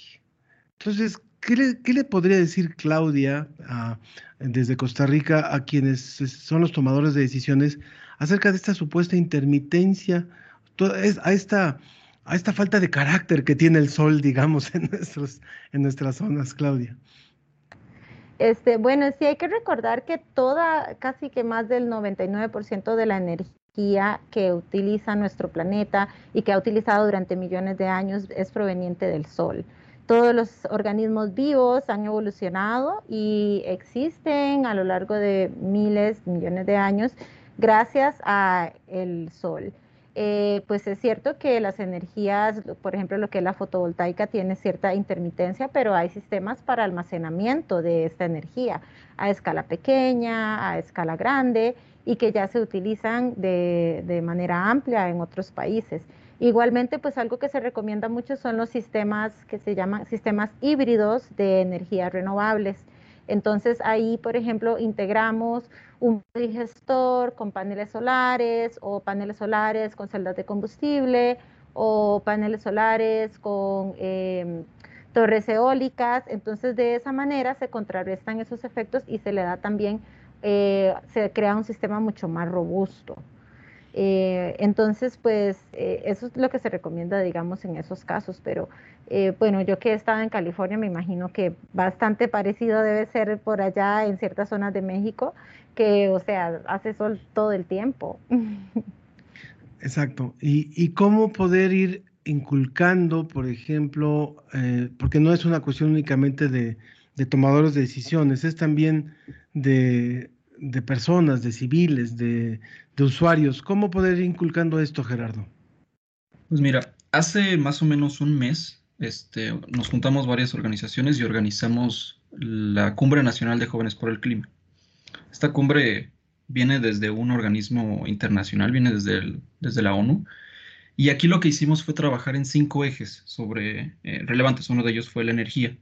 Speaker 1: Entonces, ¿qué le, podría decir Claudia desde Costa Rica a quienes son los tomadores de decisiones acerca de esta supuesta intermitencia, a esta esta falta de carácter que tiene el sol, digamos, en, en nuestras zonas, Claudia?
Speaker 9: Este, bueno, sí hay que recordar que toda, casi que más del 99% de la energía que utiliza nuestro planeta y que ha utilizado durante millones de años es proveniente del sol. Todos los organismos vivos han evolucionado y existen a lo largo de miles, millones de años gracias al sol eh, pues es cierto que las energías, por ejemplo, lo que es la fotovoltaica tiene cierta intermitencia, pero hay sistemas para almacenamiento de esta energía a escala pequeña, a escala grande y que ya se utilizan de, de manera amplia en otros países. Igualmente, pues algo que se recomienda mucho son los sistemas que se llaman sistemas híbridos de energías renovables. Entonces ahí, por ejemplo, integramos un digestor con paneles solares o paneles solares con celdas de combustible o paneles solares con eh, torres eólicas. Entonces de esa manera se contrarrestan esos efectos y se le da también, eh, se crea un sistema mucho más robusto. Eh, entonces, pues eh, eso es lo que se recomienda, digamos, en esos casos, pero eh, bueno, yo que he estado en California, me imagino que bastante parecido debe ser por allá en ciertas zonas de México, que, o sea, hace sol todo el tiempo.
Speaker 1: Exacto. ¿Y, cómo poder ir inculcando, por ejemplo, porque no es una cuestión únicamente de, de tomadores de decisiones, es también de de personas, de civiles, de, de, usuarios. ¿Cómo poder ir inculcando esto, Gerardo?
Speaker 11: Pues mira, hace más o menos un mes este, nos juntamos varias organizaciones y organizamos la Cumbre Nacional de Jóvenes por el Clima. Esta cumbre viene desde un organismo internacional, viene desde, el, desde la ONU. Y aquí lo que hicimos fue trabajar en cinco ejes sobre eh, relevantes. Uno de ellos fue la energía.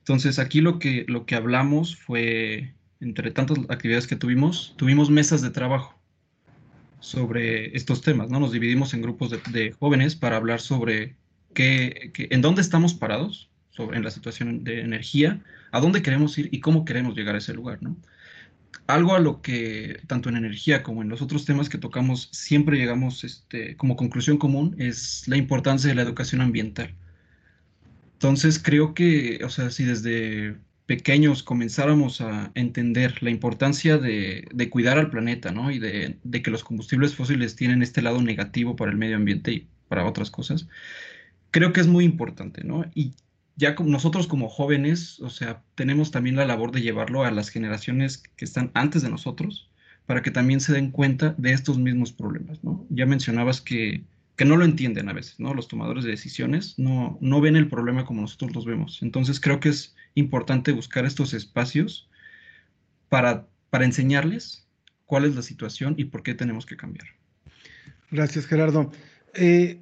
Speaker 11: Entonces aquí lo que, lo que hablamos fue entre tantas actividades que tuvimos, tuvimos mesas de trabajo sobre estos temas, ¿no? Nos dividimos en grupos de, jóvenes para hablar sobre qué, en dónde estamos parados, sobre en la situación de energía, a dónde queremos ir y cómo queremos llegar a ese lugar, ¿no? Algo a lo que tanto en energía como en los otros temas que tocamos siempre llegamos este, como conclusión común es la importancia de la educación ambiental. Entonces creo que, o sea, si desde pequeños comenzáramos a entender la importancia de, cuidar al planeta, ¿no? Y de, que los combustibles fósiles tienen este lado negativo para el medio ambiente y para otras cosas, creo que es muy importante, ¿no? Y ya nosotros como jóvenes, o sea, tenemos también la labor de llevarlo a las generaciones que están antes de nosotros para que también se den cuenta de estos mismos problemas, ¿no? Ya mencionabas que que no lo entienden a veces, ¿no? Los tomadores de decisiones no, no ven el problema como nosotros los vemos. Entonces creo que es importante buscar estos espacios para, para enseñarles cuál es la situación y por qué tenemos que cambiar.
Speaker 1: Gracias, Gerardo. Eh,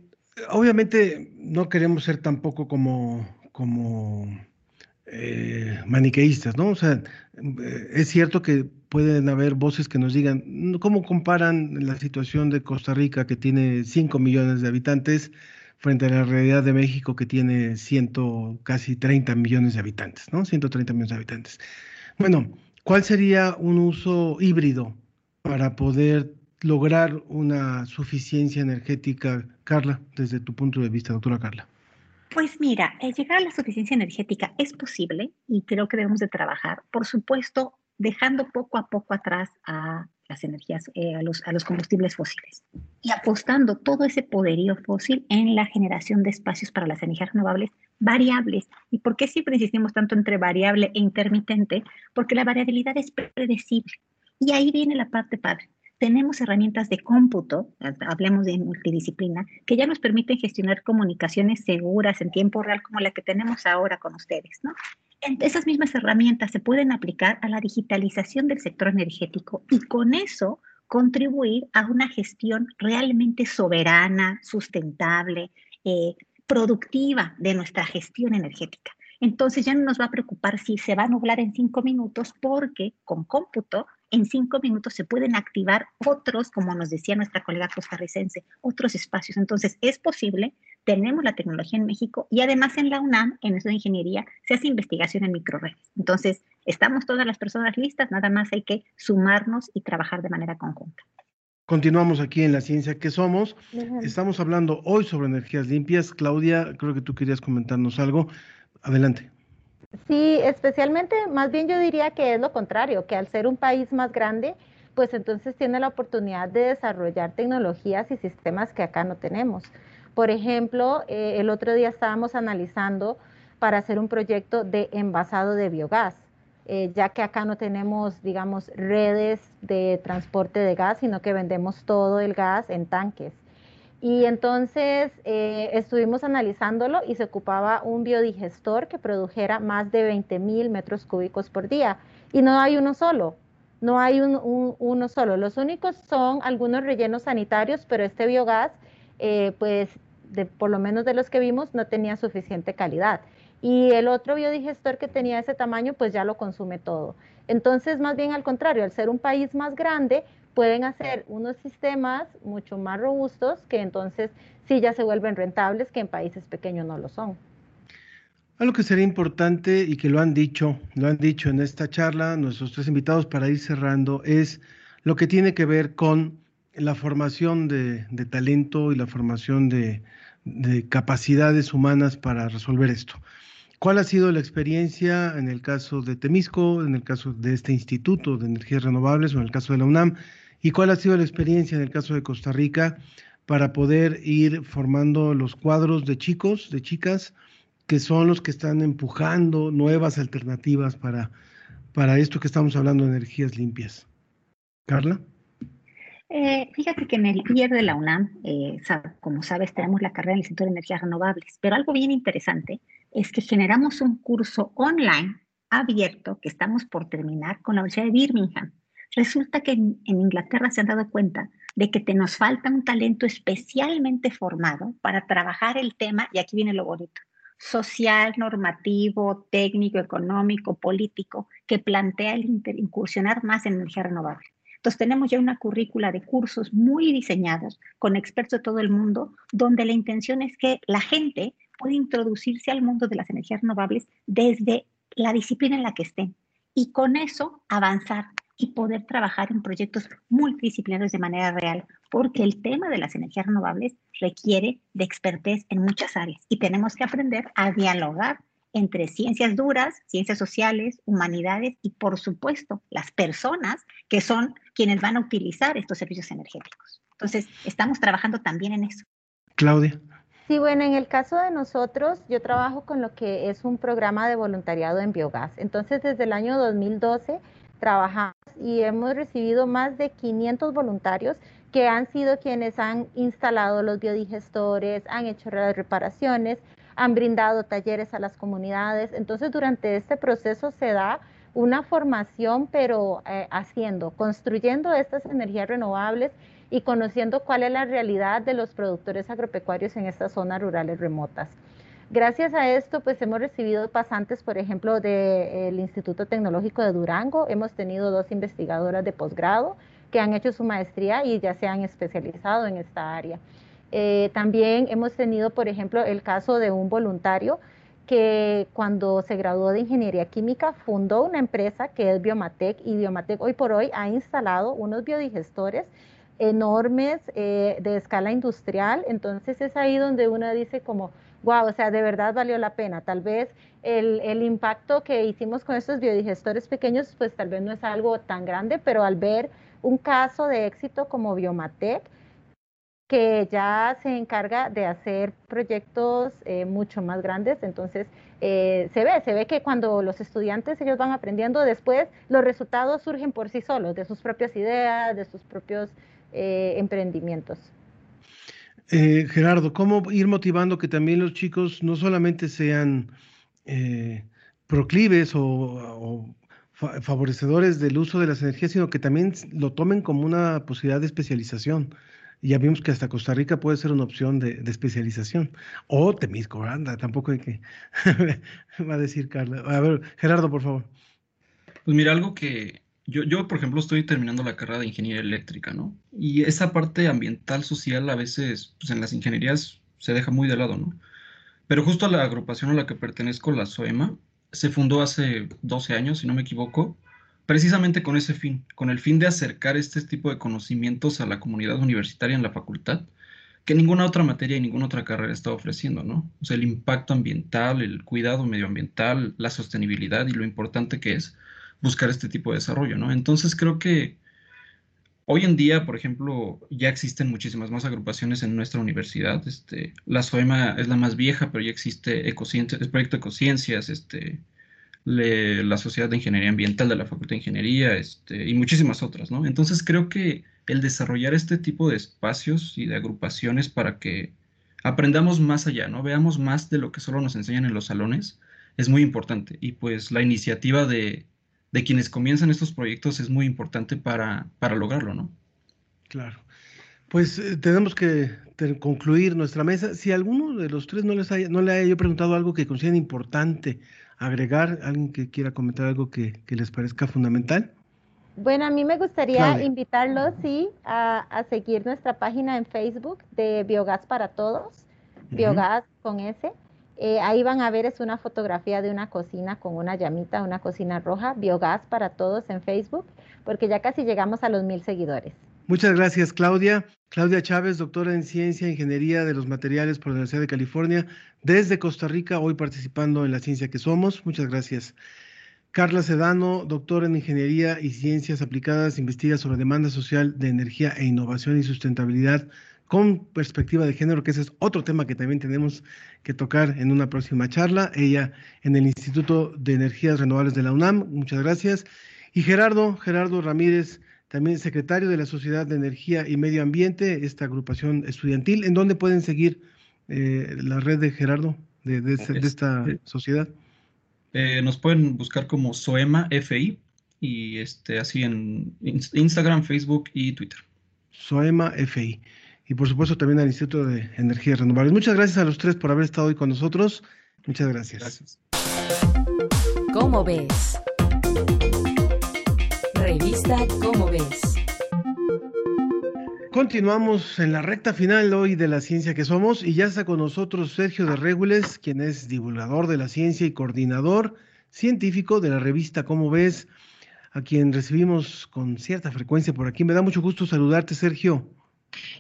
Speaker 1: obviamente no queremos ser tampoco como, como eh, maniqueístas, ¿no? O sea, eh, es cierto que pueden haber voces que nos digan cómo comparan la situación de Costa Rica, que tiene 5 millones de habitantes, frente a la realidad de México, que tiene ciento, casi 30 millones de habitantes, ¿no? 130 millones de habitantes. Bueno, ¿cuál sería un uso híbrido para poder lograr una suficiencia energética, Carla, desde tu punto de vista, doctora Carla?
Speaker 10: Pues mira, llegar a la suficiencia energética es posible y creo que debemos de trabajar. Por supuesto, dejando poco a poco atrás a las energías, eh, a, los, a los combustibles fósiles y apostando todo ese poderío fósil en la generación de espacios para las energías renovables variables. ¿Y por qué siempre insistimos tanto entre variable e intermitente? Porque la variabilidad es predecible. Y ahí viene la parte padre. Tenemos herramientas de cómputo, hablemos de multidisciplina, que ya nos permiten gestionar comunicaciones seguras en tiempo real como la que tenemos ahora con ustedes, ¿no? esas mismas herramientas se pueden aplicar a la digitalización del sector energético y con eso contribuir a una gestión realmente soberana, sustentable, eh, productiva de nuestra gestión energética. Entonces ya no nos va a preocupar si se va a nublar en cinco minutos porque con cómputo en cinco minutos se pueden activar otros, como nos decía nuestra colega costarricense, otros espacios. Entonces es posible tenemos la tecnología en México y además en la UNAM, en eso de ingeniería, se hace investigación en microredes. Entonces, estamos todas las personas listas, nada más hay que sumarnos y trabajar de manera conjunta.
Speaker 1: Continuamos aquí en la ciencia que somos. Estamos hablando hoy sobre energías limpias. Claudia, creo que tú querías comentarnos algo. Adelante.
Speaker 9: Sí, especialmente, más bien yo diría que es lo contrario, que al ser un país más grande, pues entonces tiene la oportunidad de desarrollar tecnologías y sistemas que acá no tenemos. Por ejemplo, eh, el otro día estábamos analizando para hacer un proyecto de envasado de biogás, eh, ya que acá no tenemos, digamos, redes de transporte de gas, sino que vendemos todo el gas en tanques. Y entonces eh, estuvimos analizándolo y se ocupaba un biodigestor que produjera más de 20 mil metros cúbicos por día. Y no hay uno solo, no hay uno solo. Los únicos son algunos rellenos sanitarios, pero este biogás eh, pues de, por lo menos de los que vimos, no tenía suficiente calidad. Y el otro biodigestor que tenía ese tamaño, pues ya lo consume todo. Entonces, más bien al contrario, al ser un país más grande, pueden hacer unos sistemas mucho más robustos que entonces sí ya se vuelven rentables, que en países pequeños no lo son.
Speaker 1: Algo que sería importante y que lo han dicho, lo han dicho en esta charla nuestros tres invitados para ir cerrando, es lo que tiene que ver con la formación de, de talento y la formación de, de capacidades humanas para resolver esto. ¿Cuál ha sido la experiencia en el caso de Temisco, en el caso de este Instituto de Energías Renovables o en el caso de la UNAM? ¿Y cuál ha sido la experiencia en el caso de Costa Rica para poder ir formando los cuadros de chicos, de chicas, que son los que están empujando nuevas alternativas para, para esto que estamos hablando de energías limpias? Carla.
Speaker 10: Eh, fíjate que en el IER de la UNAM, eh, como sabes, tenemos la carrera en el Instituto de Energías Renovables, pero algo bien interesante es que generamos un curso online abierto que estamos por terminar con la Universidad de Birmingham. Resulta que en, Inglaterra se han dado cuenta de que te nos falta un talento especialmente formado para trabajar el tema, y aquí viene lo bonito, social, normativo, técnico, económico, político, que plantea el incursionar más en energía renovable. Entonces tenemos ya una currícula de cursos muy diseñados con expertos de todo el mundo, donde la intención es que la gente puede introducirse al mundo de las energías renovables desde la disciplina en la que estén y con eso avanzar y poder trabajar en proyectos multidisciplinarios de manera real, porque el tema de las energías renovables requiere de expertez en muchas áreas y tenemos que aprender a dialogar entre ciencias duras, ciencias sociales, humanidades y, por supuesto, las personas que son quienes van a utilizar estos servicios energéticos. Entonces, estamos trabajando también en eso.
Speaker 1: Claudia.
Speaker 9: Sí, bueno, en el caso de nosotros, yo trabajo con lo que es un programa de voluntariado en biogás. Entonces, desde el año 2012 trabajamos y hemos recibido más de 500 voluntarios que han sido quienes han instalado los biodigestores, han hecho reparaciones, han brindado talleres a las comunidades. Entonces, durante este proceso se da una formación, pero eh, haciendo, construyendo estas energías renovables y conociendo cuál es la realidad de los productores agropecuarios en estas zonas rurales remotas. Gracias a esto, pues hemos recibido pasantes, por ejemplo, del Instituto Tecnológico de Durango. Hemos tenido dos investigadoras de posgrado que han hecho su maestría y ya se han especializado en esta área. Eh, también hemos tenido, por ejemplo, el caso de un voluntario que cuando se graduó de ingeniería química fundó una empresa que es Biomatec y Biomatec hoy por hoy ha instalado unos biodigestores enormes eh, de escala industrial, entonces es ahí donde uno dice como, wow, o sea, de verdad valió la pena. Tal vez el, el, impacto que hicimos con estos biodigestores pequeños, pues tal vez no es algo tan grande, pero al ver un caso de éxito como Biomatec, que ya se encarga de hacer proyectos eh, mucho más grandes, entonces eh, se ve, se ve que cuando los estudiantes ellos van aprendiendo, después los resultados surgen por sí solos, de sus propias ideas, de sus propios eh, emprendimientos.
Speaker 1: Eh, Gerardo, ¿cómo ir motivando que también los chicos no solamente sean eh, proclives o, favorecedores del uso de las energías, sino que también lo tomen como una posibilidad de especialización? ya vimos que hasta Costa Rica puede ser una opción de, especialización. O Temisco, anda, tampoco hay que, va a decir Carla. A ver, Gerardo, por favor.
Speaker 11: Pues mira, algo que, yo, yo, por ejemplo, estoy terminando la carrera de ingeniería eléctrica, ¿no? Y esa parte ambiental, social, a veces, pues en las ingenierías se deja muy de lado, ¿no? Pero justo la agrupación a la que pertenezco, la SOEMA, se fundó hace 12 años, si no me equivoco, precisamente con ese fin, con el fin de acercar este tipo de conocimientos a la comunidad universitaria en la facultad, que ninguna otra materia y ninguna otra carrera está ofreciendo, ¿no? O sea, el impacto ambiental, el cuidado medioambiental, la sostenibilidad y lo importante que es buscar este tipo de desarrollo, ¿no? Entonces creo que hoy en día, por ejemplo, ya existen muchísimas más agrupaciones en nuestra universidad. Este, la SOEMA es la más vieja, pero ya existe el proyecto Ecociencias, este, la Sociedad de Ingeniería Ambiental de la Facultad de Ingeniería, este, y muchísimas otras, ¿no? Entonces creo que el desarrollar este tipo de espacios y de agrupaciones para que aprendamos más allá, ¿no? Veamos más de lo que solo nos enseñan en los salones, es muy importante. Y pues la iniciativa de, de quienes comienzan estos proyectos es muy importante para, para lograrlo, ¿no?
Speaker 1: Claro. Pues eh, tenemos que concluir nuestra mesa. Si a alguno de los tres no, les haya, no le haya yo preguntado algo que consideren importante agregar, alguien que quiera comentar algo que, que les parezca fundamental.
Speaker 9: Bueno, a mí me gustaría
Speaker 1: Claudia.
Speaker 9: invitarlos, sí, a, a seguir nuestra página en Facebook de Biogás para Todos, Biogás con S. Eh, ahí van a ver, es una fotografía de una cocina con una llamita, una cocina roja, Biogás para Todos en Facebook, porque ya casi llegamos a los mil seguidores.
Speaker 1: Muchas gracias, Claudia. Claudia Chávez, doctora en Ciencia e Ingeniería de los Materiales por la Universidad de California, desde Costa Rica, hoy participando en la ciencia que somos. Muchas gracias. Carla Sedano, doctora en Ingeniería y Ciencias Aplicadas, investiga sobre demanda social de energía e innovación y sustentabilidad con perspectiva de género, que ese es otro tema que también tenemos que tocar en una próxima charla. Ella en el Instituto de Energías Renovables de la UNAM. Muchas gracias. Y Gerardo, Gerardo Ramírez, también secretario de la Sociedad de Energía y Medio Ambiente, esta agrupación estudiantil. ¿En dónde pueden seguir eh, la red de Gerardo, de, de de esta sociedad?
Speaker 11: Eh, nos pueden buscar como Soema FI y este, así en Ins- Instagram, Facebook y Twitter.
Speaker 1: Soema FI. Y por supuesto también al Instituto de Energías Renovables. Muchas gracias a los tres por haber estado hoy con nosotros. Muchas gracias.
Speaker 7: ¿Cómo ves? Revista ¿Cómo ves?
Speaker 1: Continuamos en la recta final hoy de la ciencia que somos y ya está con nosotros Sergio de Régules, quien es divulgador de la ciencia y coordinador científico de la revista Cómo ves, a quien recibimos con cierta frecuencia por aquí. Me da mucho gusto saludarte, Sergio.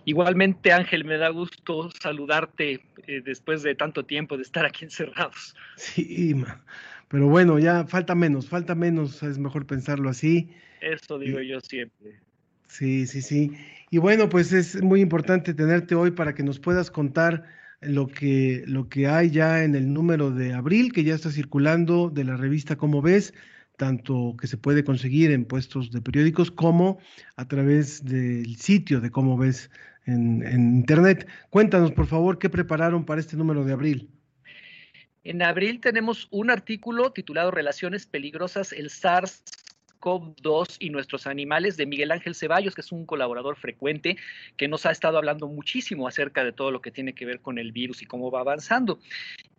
Speaker 12: Igualmente, Ángel, me da gusto saludarte eh, después de tanto tiempo de estar aquí encerrados.
Speaker 1: Sí, ma. pero bueno, ya falta menos, falta menos, es mejor pensarlo así.
Speaker 12: Eso digo yo siempre.
Speaker 1: Sí, sí, sí. Y bueno, pues es muy importante tenerte hoy para que nos puedas contar lo que, lo que hay ya en el número de abril, que ya está circulando de la revista Cómo ves, tanto que se puede conseguir en puestos de periódicos como a través del sitio de Cómo ves en, internet. Cuéntanos, por favor, qué prepararon para este número de abril.
Speaker 12: En abril tenemos un artículo titulado Relaciones peligrosas, el SARS. COV-2 y nuestros animales de Miguel Ángel Ceballos, que es un colaborador frecuente que nos ha estado hablando muchísimo acerca de todo lo que tiene que ver con el virus y cómo va avanzando.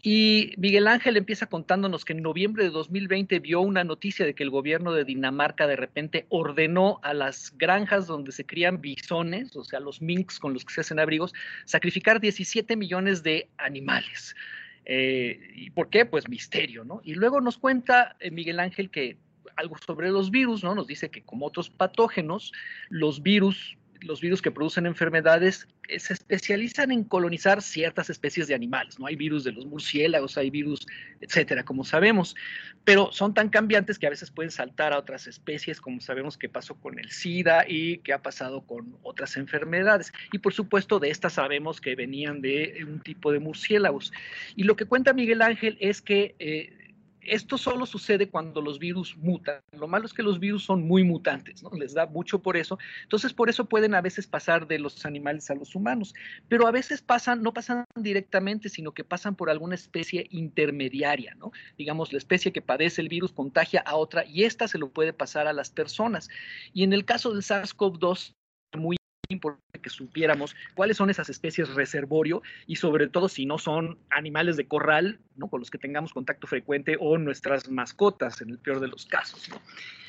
Speaker 12: Y Miguel Ángel empieza contándonos que en noviembre de 2020 vio una noticia de que el gobierno de Dinamarca de repente ordenó a las granjas donde se crían bisones, o sea, los minks con los que se hacen abrigos, sacrificar 17 millones de animales. Eh, ¿Y por qué? Pues misterio, ¿no? Y luego nos cuenta eh, Miguel Ángel que algo sobre los virus, ¿no? Nos dice que como otros patógenos, los virus, los virus que producen enfermedades eh, se especializan en colonizar ciertas especies de animales, ¿no? Hay virus de los murciélagos, hay virus, etcétera, como sabemos, pero son tan cambiantes que a veces pueden saltar a otras especies, como sabemos que pasó con el SIDA y que ha pasado con otras enfermedades. Y por supuesto, de estas sabemos que venían de un tipo de murciélagos. Y lo que cuenta Miguel Ángel es que eh, esto solo sucede cuando los virus mutan. Lo malo es que los virus son muy mutantes, ¿no? Les da mucho por eso. Entonces, por eso pueden a veces pasar de los animales a los humanos. Pero a veces pasan, no pasan directamente, sino que pasan por alguna especie intermediaria, ¿no? Digamos, la especie que padece el virus contagia a otra y esta se lo puede pasar a las personas. Y en el caso del SARS-CoV-2, muy importante que supiéramos cuáles son esas especies reservorio y sobre todo si no son animales de corral, ¿no? con los que tengamos contacto frecuente o nuestras mascotas en el peor de los casos. ¿no?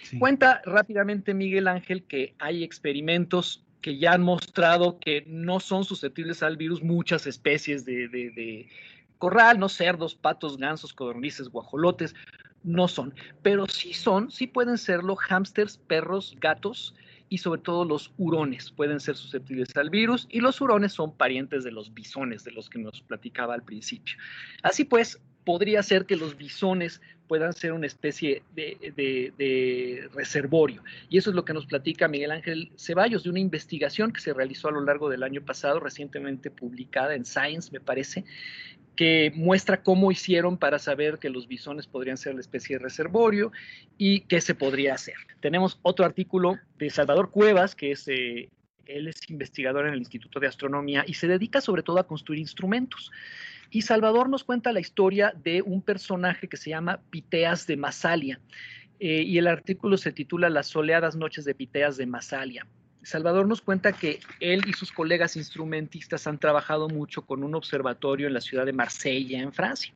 Speaker 12: Sí. Cuenta rápidamente Miguel Ángel que hay experimentos que ya han mostrado que no son susceptibles al virus muchas especies de, de, de corral, no cerdos, patos, gansos, codornices, guajolotes, no son, pero sí son, sí pueden serlo hámsters, perros, gatos, y sobre todo los hurones pueden ser susceptibles al virus y los hurones son parientes de los bisones, de los que nos platicaba al principio. Así pues, podría ser que los bisones puedan ser una especie de, reservorio. Y eso es lo que nos platica Miguel Ángel Ceballos de una investigación que se realizó a lo largo del año pasado, recientemente publicada en Science, me parece, que muestra cómo hicieron para saber que los bisones podrían ser la especie de reservorio y qué se podría hacer. Tenemos otro artículo de Salvador Cuevas, que es, eh, él es investigador en el Instituto de Astronomía y se dedica sobre todo a construir instrumentos. Y Salvador nos cuenta la historia de un personaje que se llama Piteas de Masalia. Eh, y el artículo se titula Las soleadas noches de Piteas de Masalia. Salvador nos cuenta que él y sus colegas instrumentistas han trabajado mucho con un observatorio en la ciudad de Marsella, en Francia,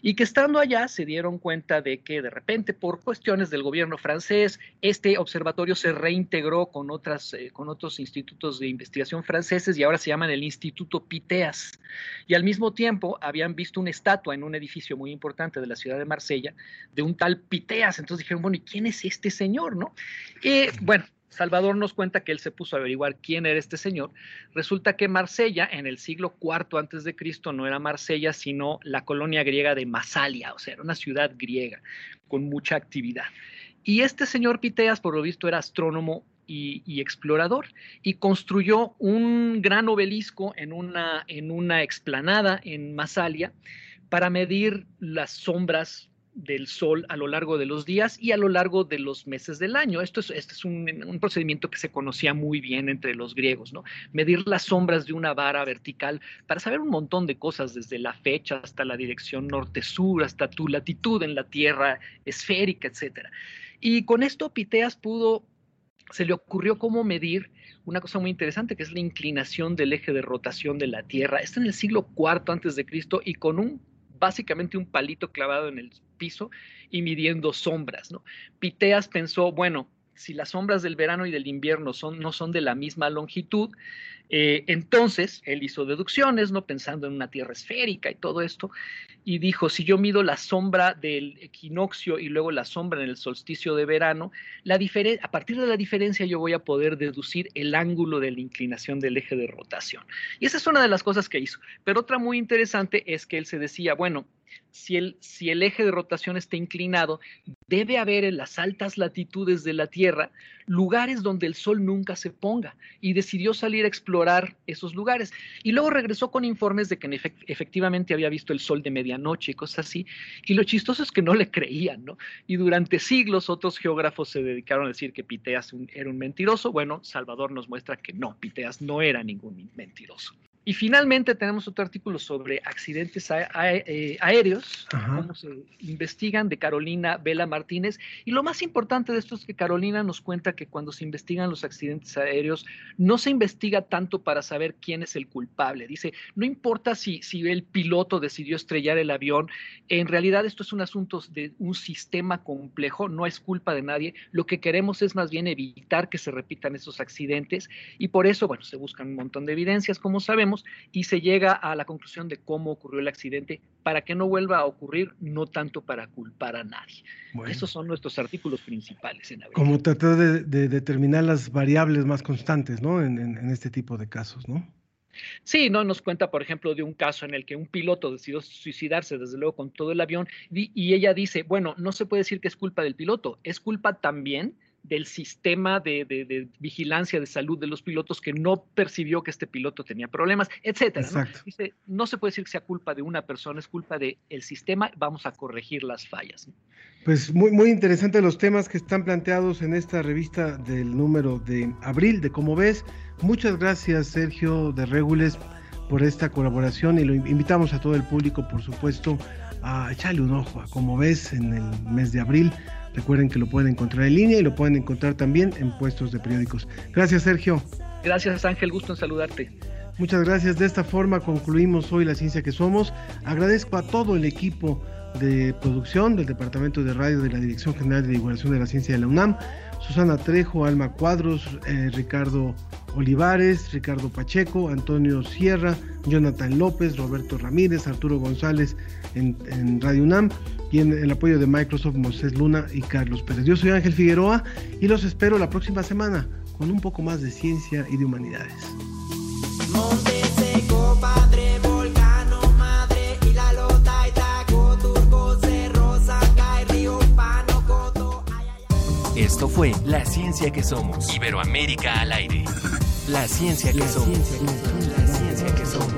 Speaker 12: y que estando allá se dieron cuenta de que de repente por cuestiones del gobierno francés, este observatorio se reintegró con, otras, eh, con otros institutos de investigación franceses y ahora se llaman el Instituto Piteas. Y al mismo tiempo habían visto una estatua en un edificio muy importante de la ciudad de Marsella de un tal Piteas. Entonces dijeron, bueno, ¿y quién es este señor? ¿no? Y bueno, Salvador nos cuenta que él se puso a averiguar quién era este señor. Resulta que Marsella, en el siglo IV antes de Cristo, no era Marsella, sino la colonia griega de Masalia, o sea, era una ciudad griega con mucha actividad. Y este señor Piteas, por lo visto, era astrónomo y, explorador y construyó un gran obelisco en una, en una explanada en Masalia para medir las sombras del sol a lo largo de los días y a lo largo de los meses del año. Esto es, este es un, procedimiento que se conocía muy bien entre los griegos, ¿no? Medir las sombras de una vara vertical para saber un montón de cosas, desde la fecha hasta la dirección norte-sur, hasta tu latitud en la Tierra esférica, etcétera. Y con esto Piteas pudo, se le ocurrió cómo medir una cosa muy interesante que es la inclinación del eje de rotación de la Tierra. Está en el siglo IV antes de Cristo y con un básicamente un palito clavado en el piso y midiendo sombras, ¿no? Piteas pensó, bueno, si las sombras del verano y del invierno no son de la misma longitud, eh, entonces él hizo deducciones, ¿no? Pensando en una tierra esférica y todo esto, y dijo, si yo mido la sombra del equinoccio y luego la sombra en el solsticio de verano, la a partir de la diferencia yo voy a poder deducir el ángulo de la inclinación del eje de rotación. Y esa es una de las cosas que hizo. Pero otra muy interesante es que él se decía, bueno, si el, eje de rotación está inclinado, debe haber en las altas latitudes de la Tierra lugares donde el Sol nunca se ponga y decidió salir a explorar esos lugares. Y luego regresó con informes de que efect efectivamente había visto el Sol de medianoche y cosas así. Y lo chistoso es que no le creían, ¿no? Y durante siglos otros geógrafos se dedicaron a decir que Piteas era un mentiroso. Bueno, Salvador nos muestra que no, Piteas no era ningún mentiroso. Y finalmente tenemos otro artículo sobre accidentes a, a, eh, aéreos, Ajá. cómo se investigan, de Carolina Vela Martínez. Y lo más importante de esto es que Carolina nos cuenta que cuando se investigan los accidentes aéreos, no se investiga tanto para saber quién es el culpable. Dice, no importa si, si el piloto decidió estrellar el avión, en realidad esto es un asunto de un sistema complejo, no es culpa de nadie. Lo que queremos es más bien evitar que se repitan esos accidentes y por eso, bueno, se buscan un montón de evidencias, como sabemos y se llega a la conclusión de cómo ocurrió el accidente para que no vuelva a ocurrir, no tanto para culpar a nadie. Bueno. Esos son nuestros artículos principales en
Speaker 1: Abril. Como tratar de, de, determinar las variables más constantes, ¿no? En, en, en este tipo de casos, ¿no?
Speaker 12: Sí, no nos cuenta, por ejemplo, de un caso en el que un piloto decidió suicidarse, desde luego, con todo el avión, y ella dice, bueno, no se puede decir que es culpa del piloto, es culpa también del sistema de, de, de, vigilancia de salud de los pilotos que no percibió que este piloto tenía problemas, etcétera. ¿no? Dice, no se puede decir que sea culpa de una persona, es culpa del sistema, vamos a corregir las fallas. ¿no?
Speaker 1: Pues muy, muy interesantes los temas que están planteados en esta revista del número de abril, de cómo ves. Muchas gracias, Sergio de Regules, por esta colaboración y lo invitamos a todo el público, por supuesto, a echarle un ojo a cómo ves en el mes de abril Recuerden que lo pueden encontrar en línea y lo pueden encontrar también en puestos de periódicos. Gracias, Sergio.
Speaker 12: Gracias, Ángel. Gusto en saludarte.
Speaker 1: Muchas gracias. De esta forma concluimos hoy la ciencia que somos. Agradezco a todo el equipo de producción del Departamento de Radio de la Dirección General de Divulgación de la Ciencia de la UNAM. Susana Trejo, Alma Cuadros, eh, Ricardo Olivares, Ricardo Pacheco, Antonio Sierra, Jonathan López, Roberto Ramírez, Arturo González en, en Radio UNAM y en el apoyo de Microsoft, Moisés Luna y Carlos Pérez. Yo soy Ángel Figueroa y los espero la próxima semana con un poco más de ciencia y de humanidades.
Speaker 6: Esto fue La Ciencia que Somos. Iberoamérica al aire. La ciencia que la somos. Ciencia, la ciencia que somos.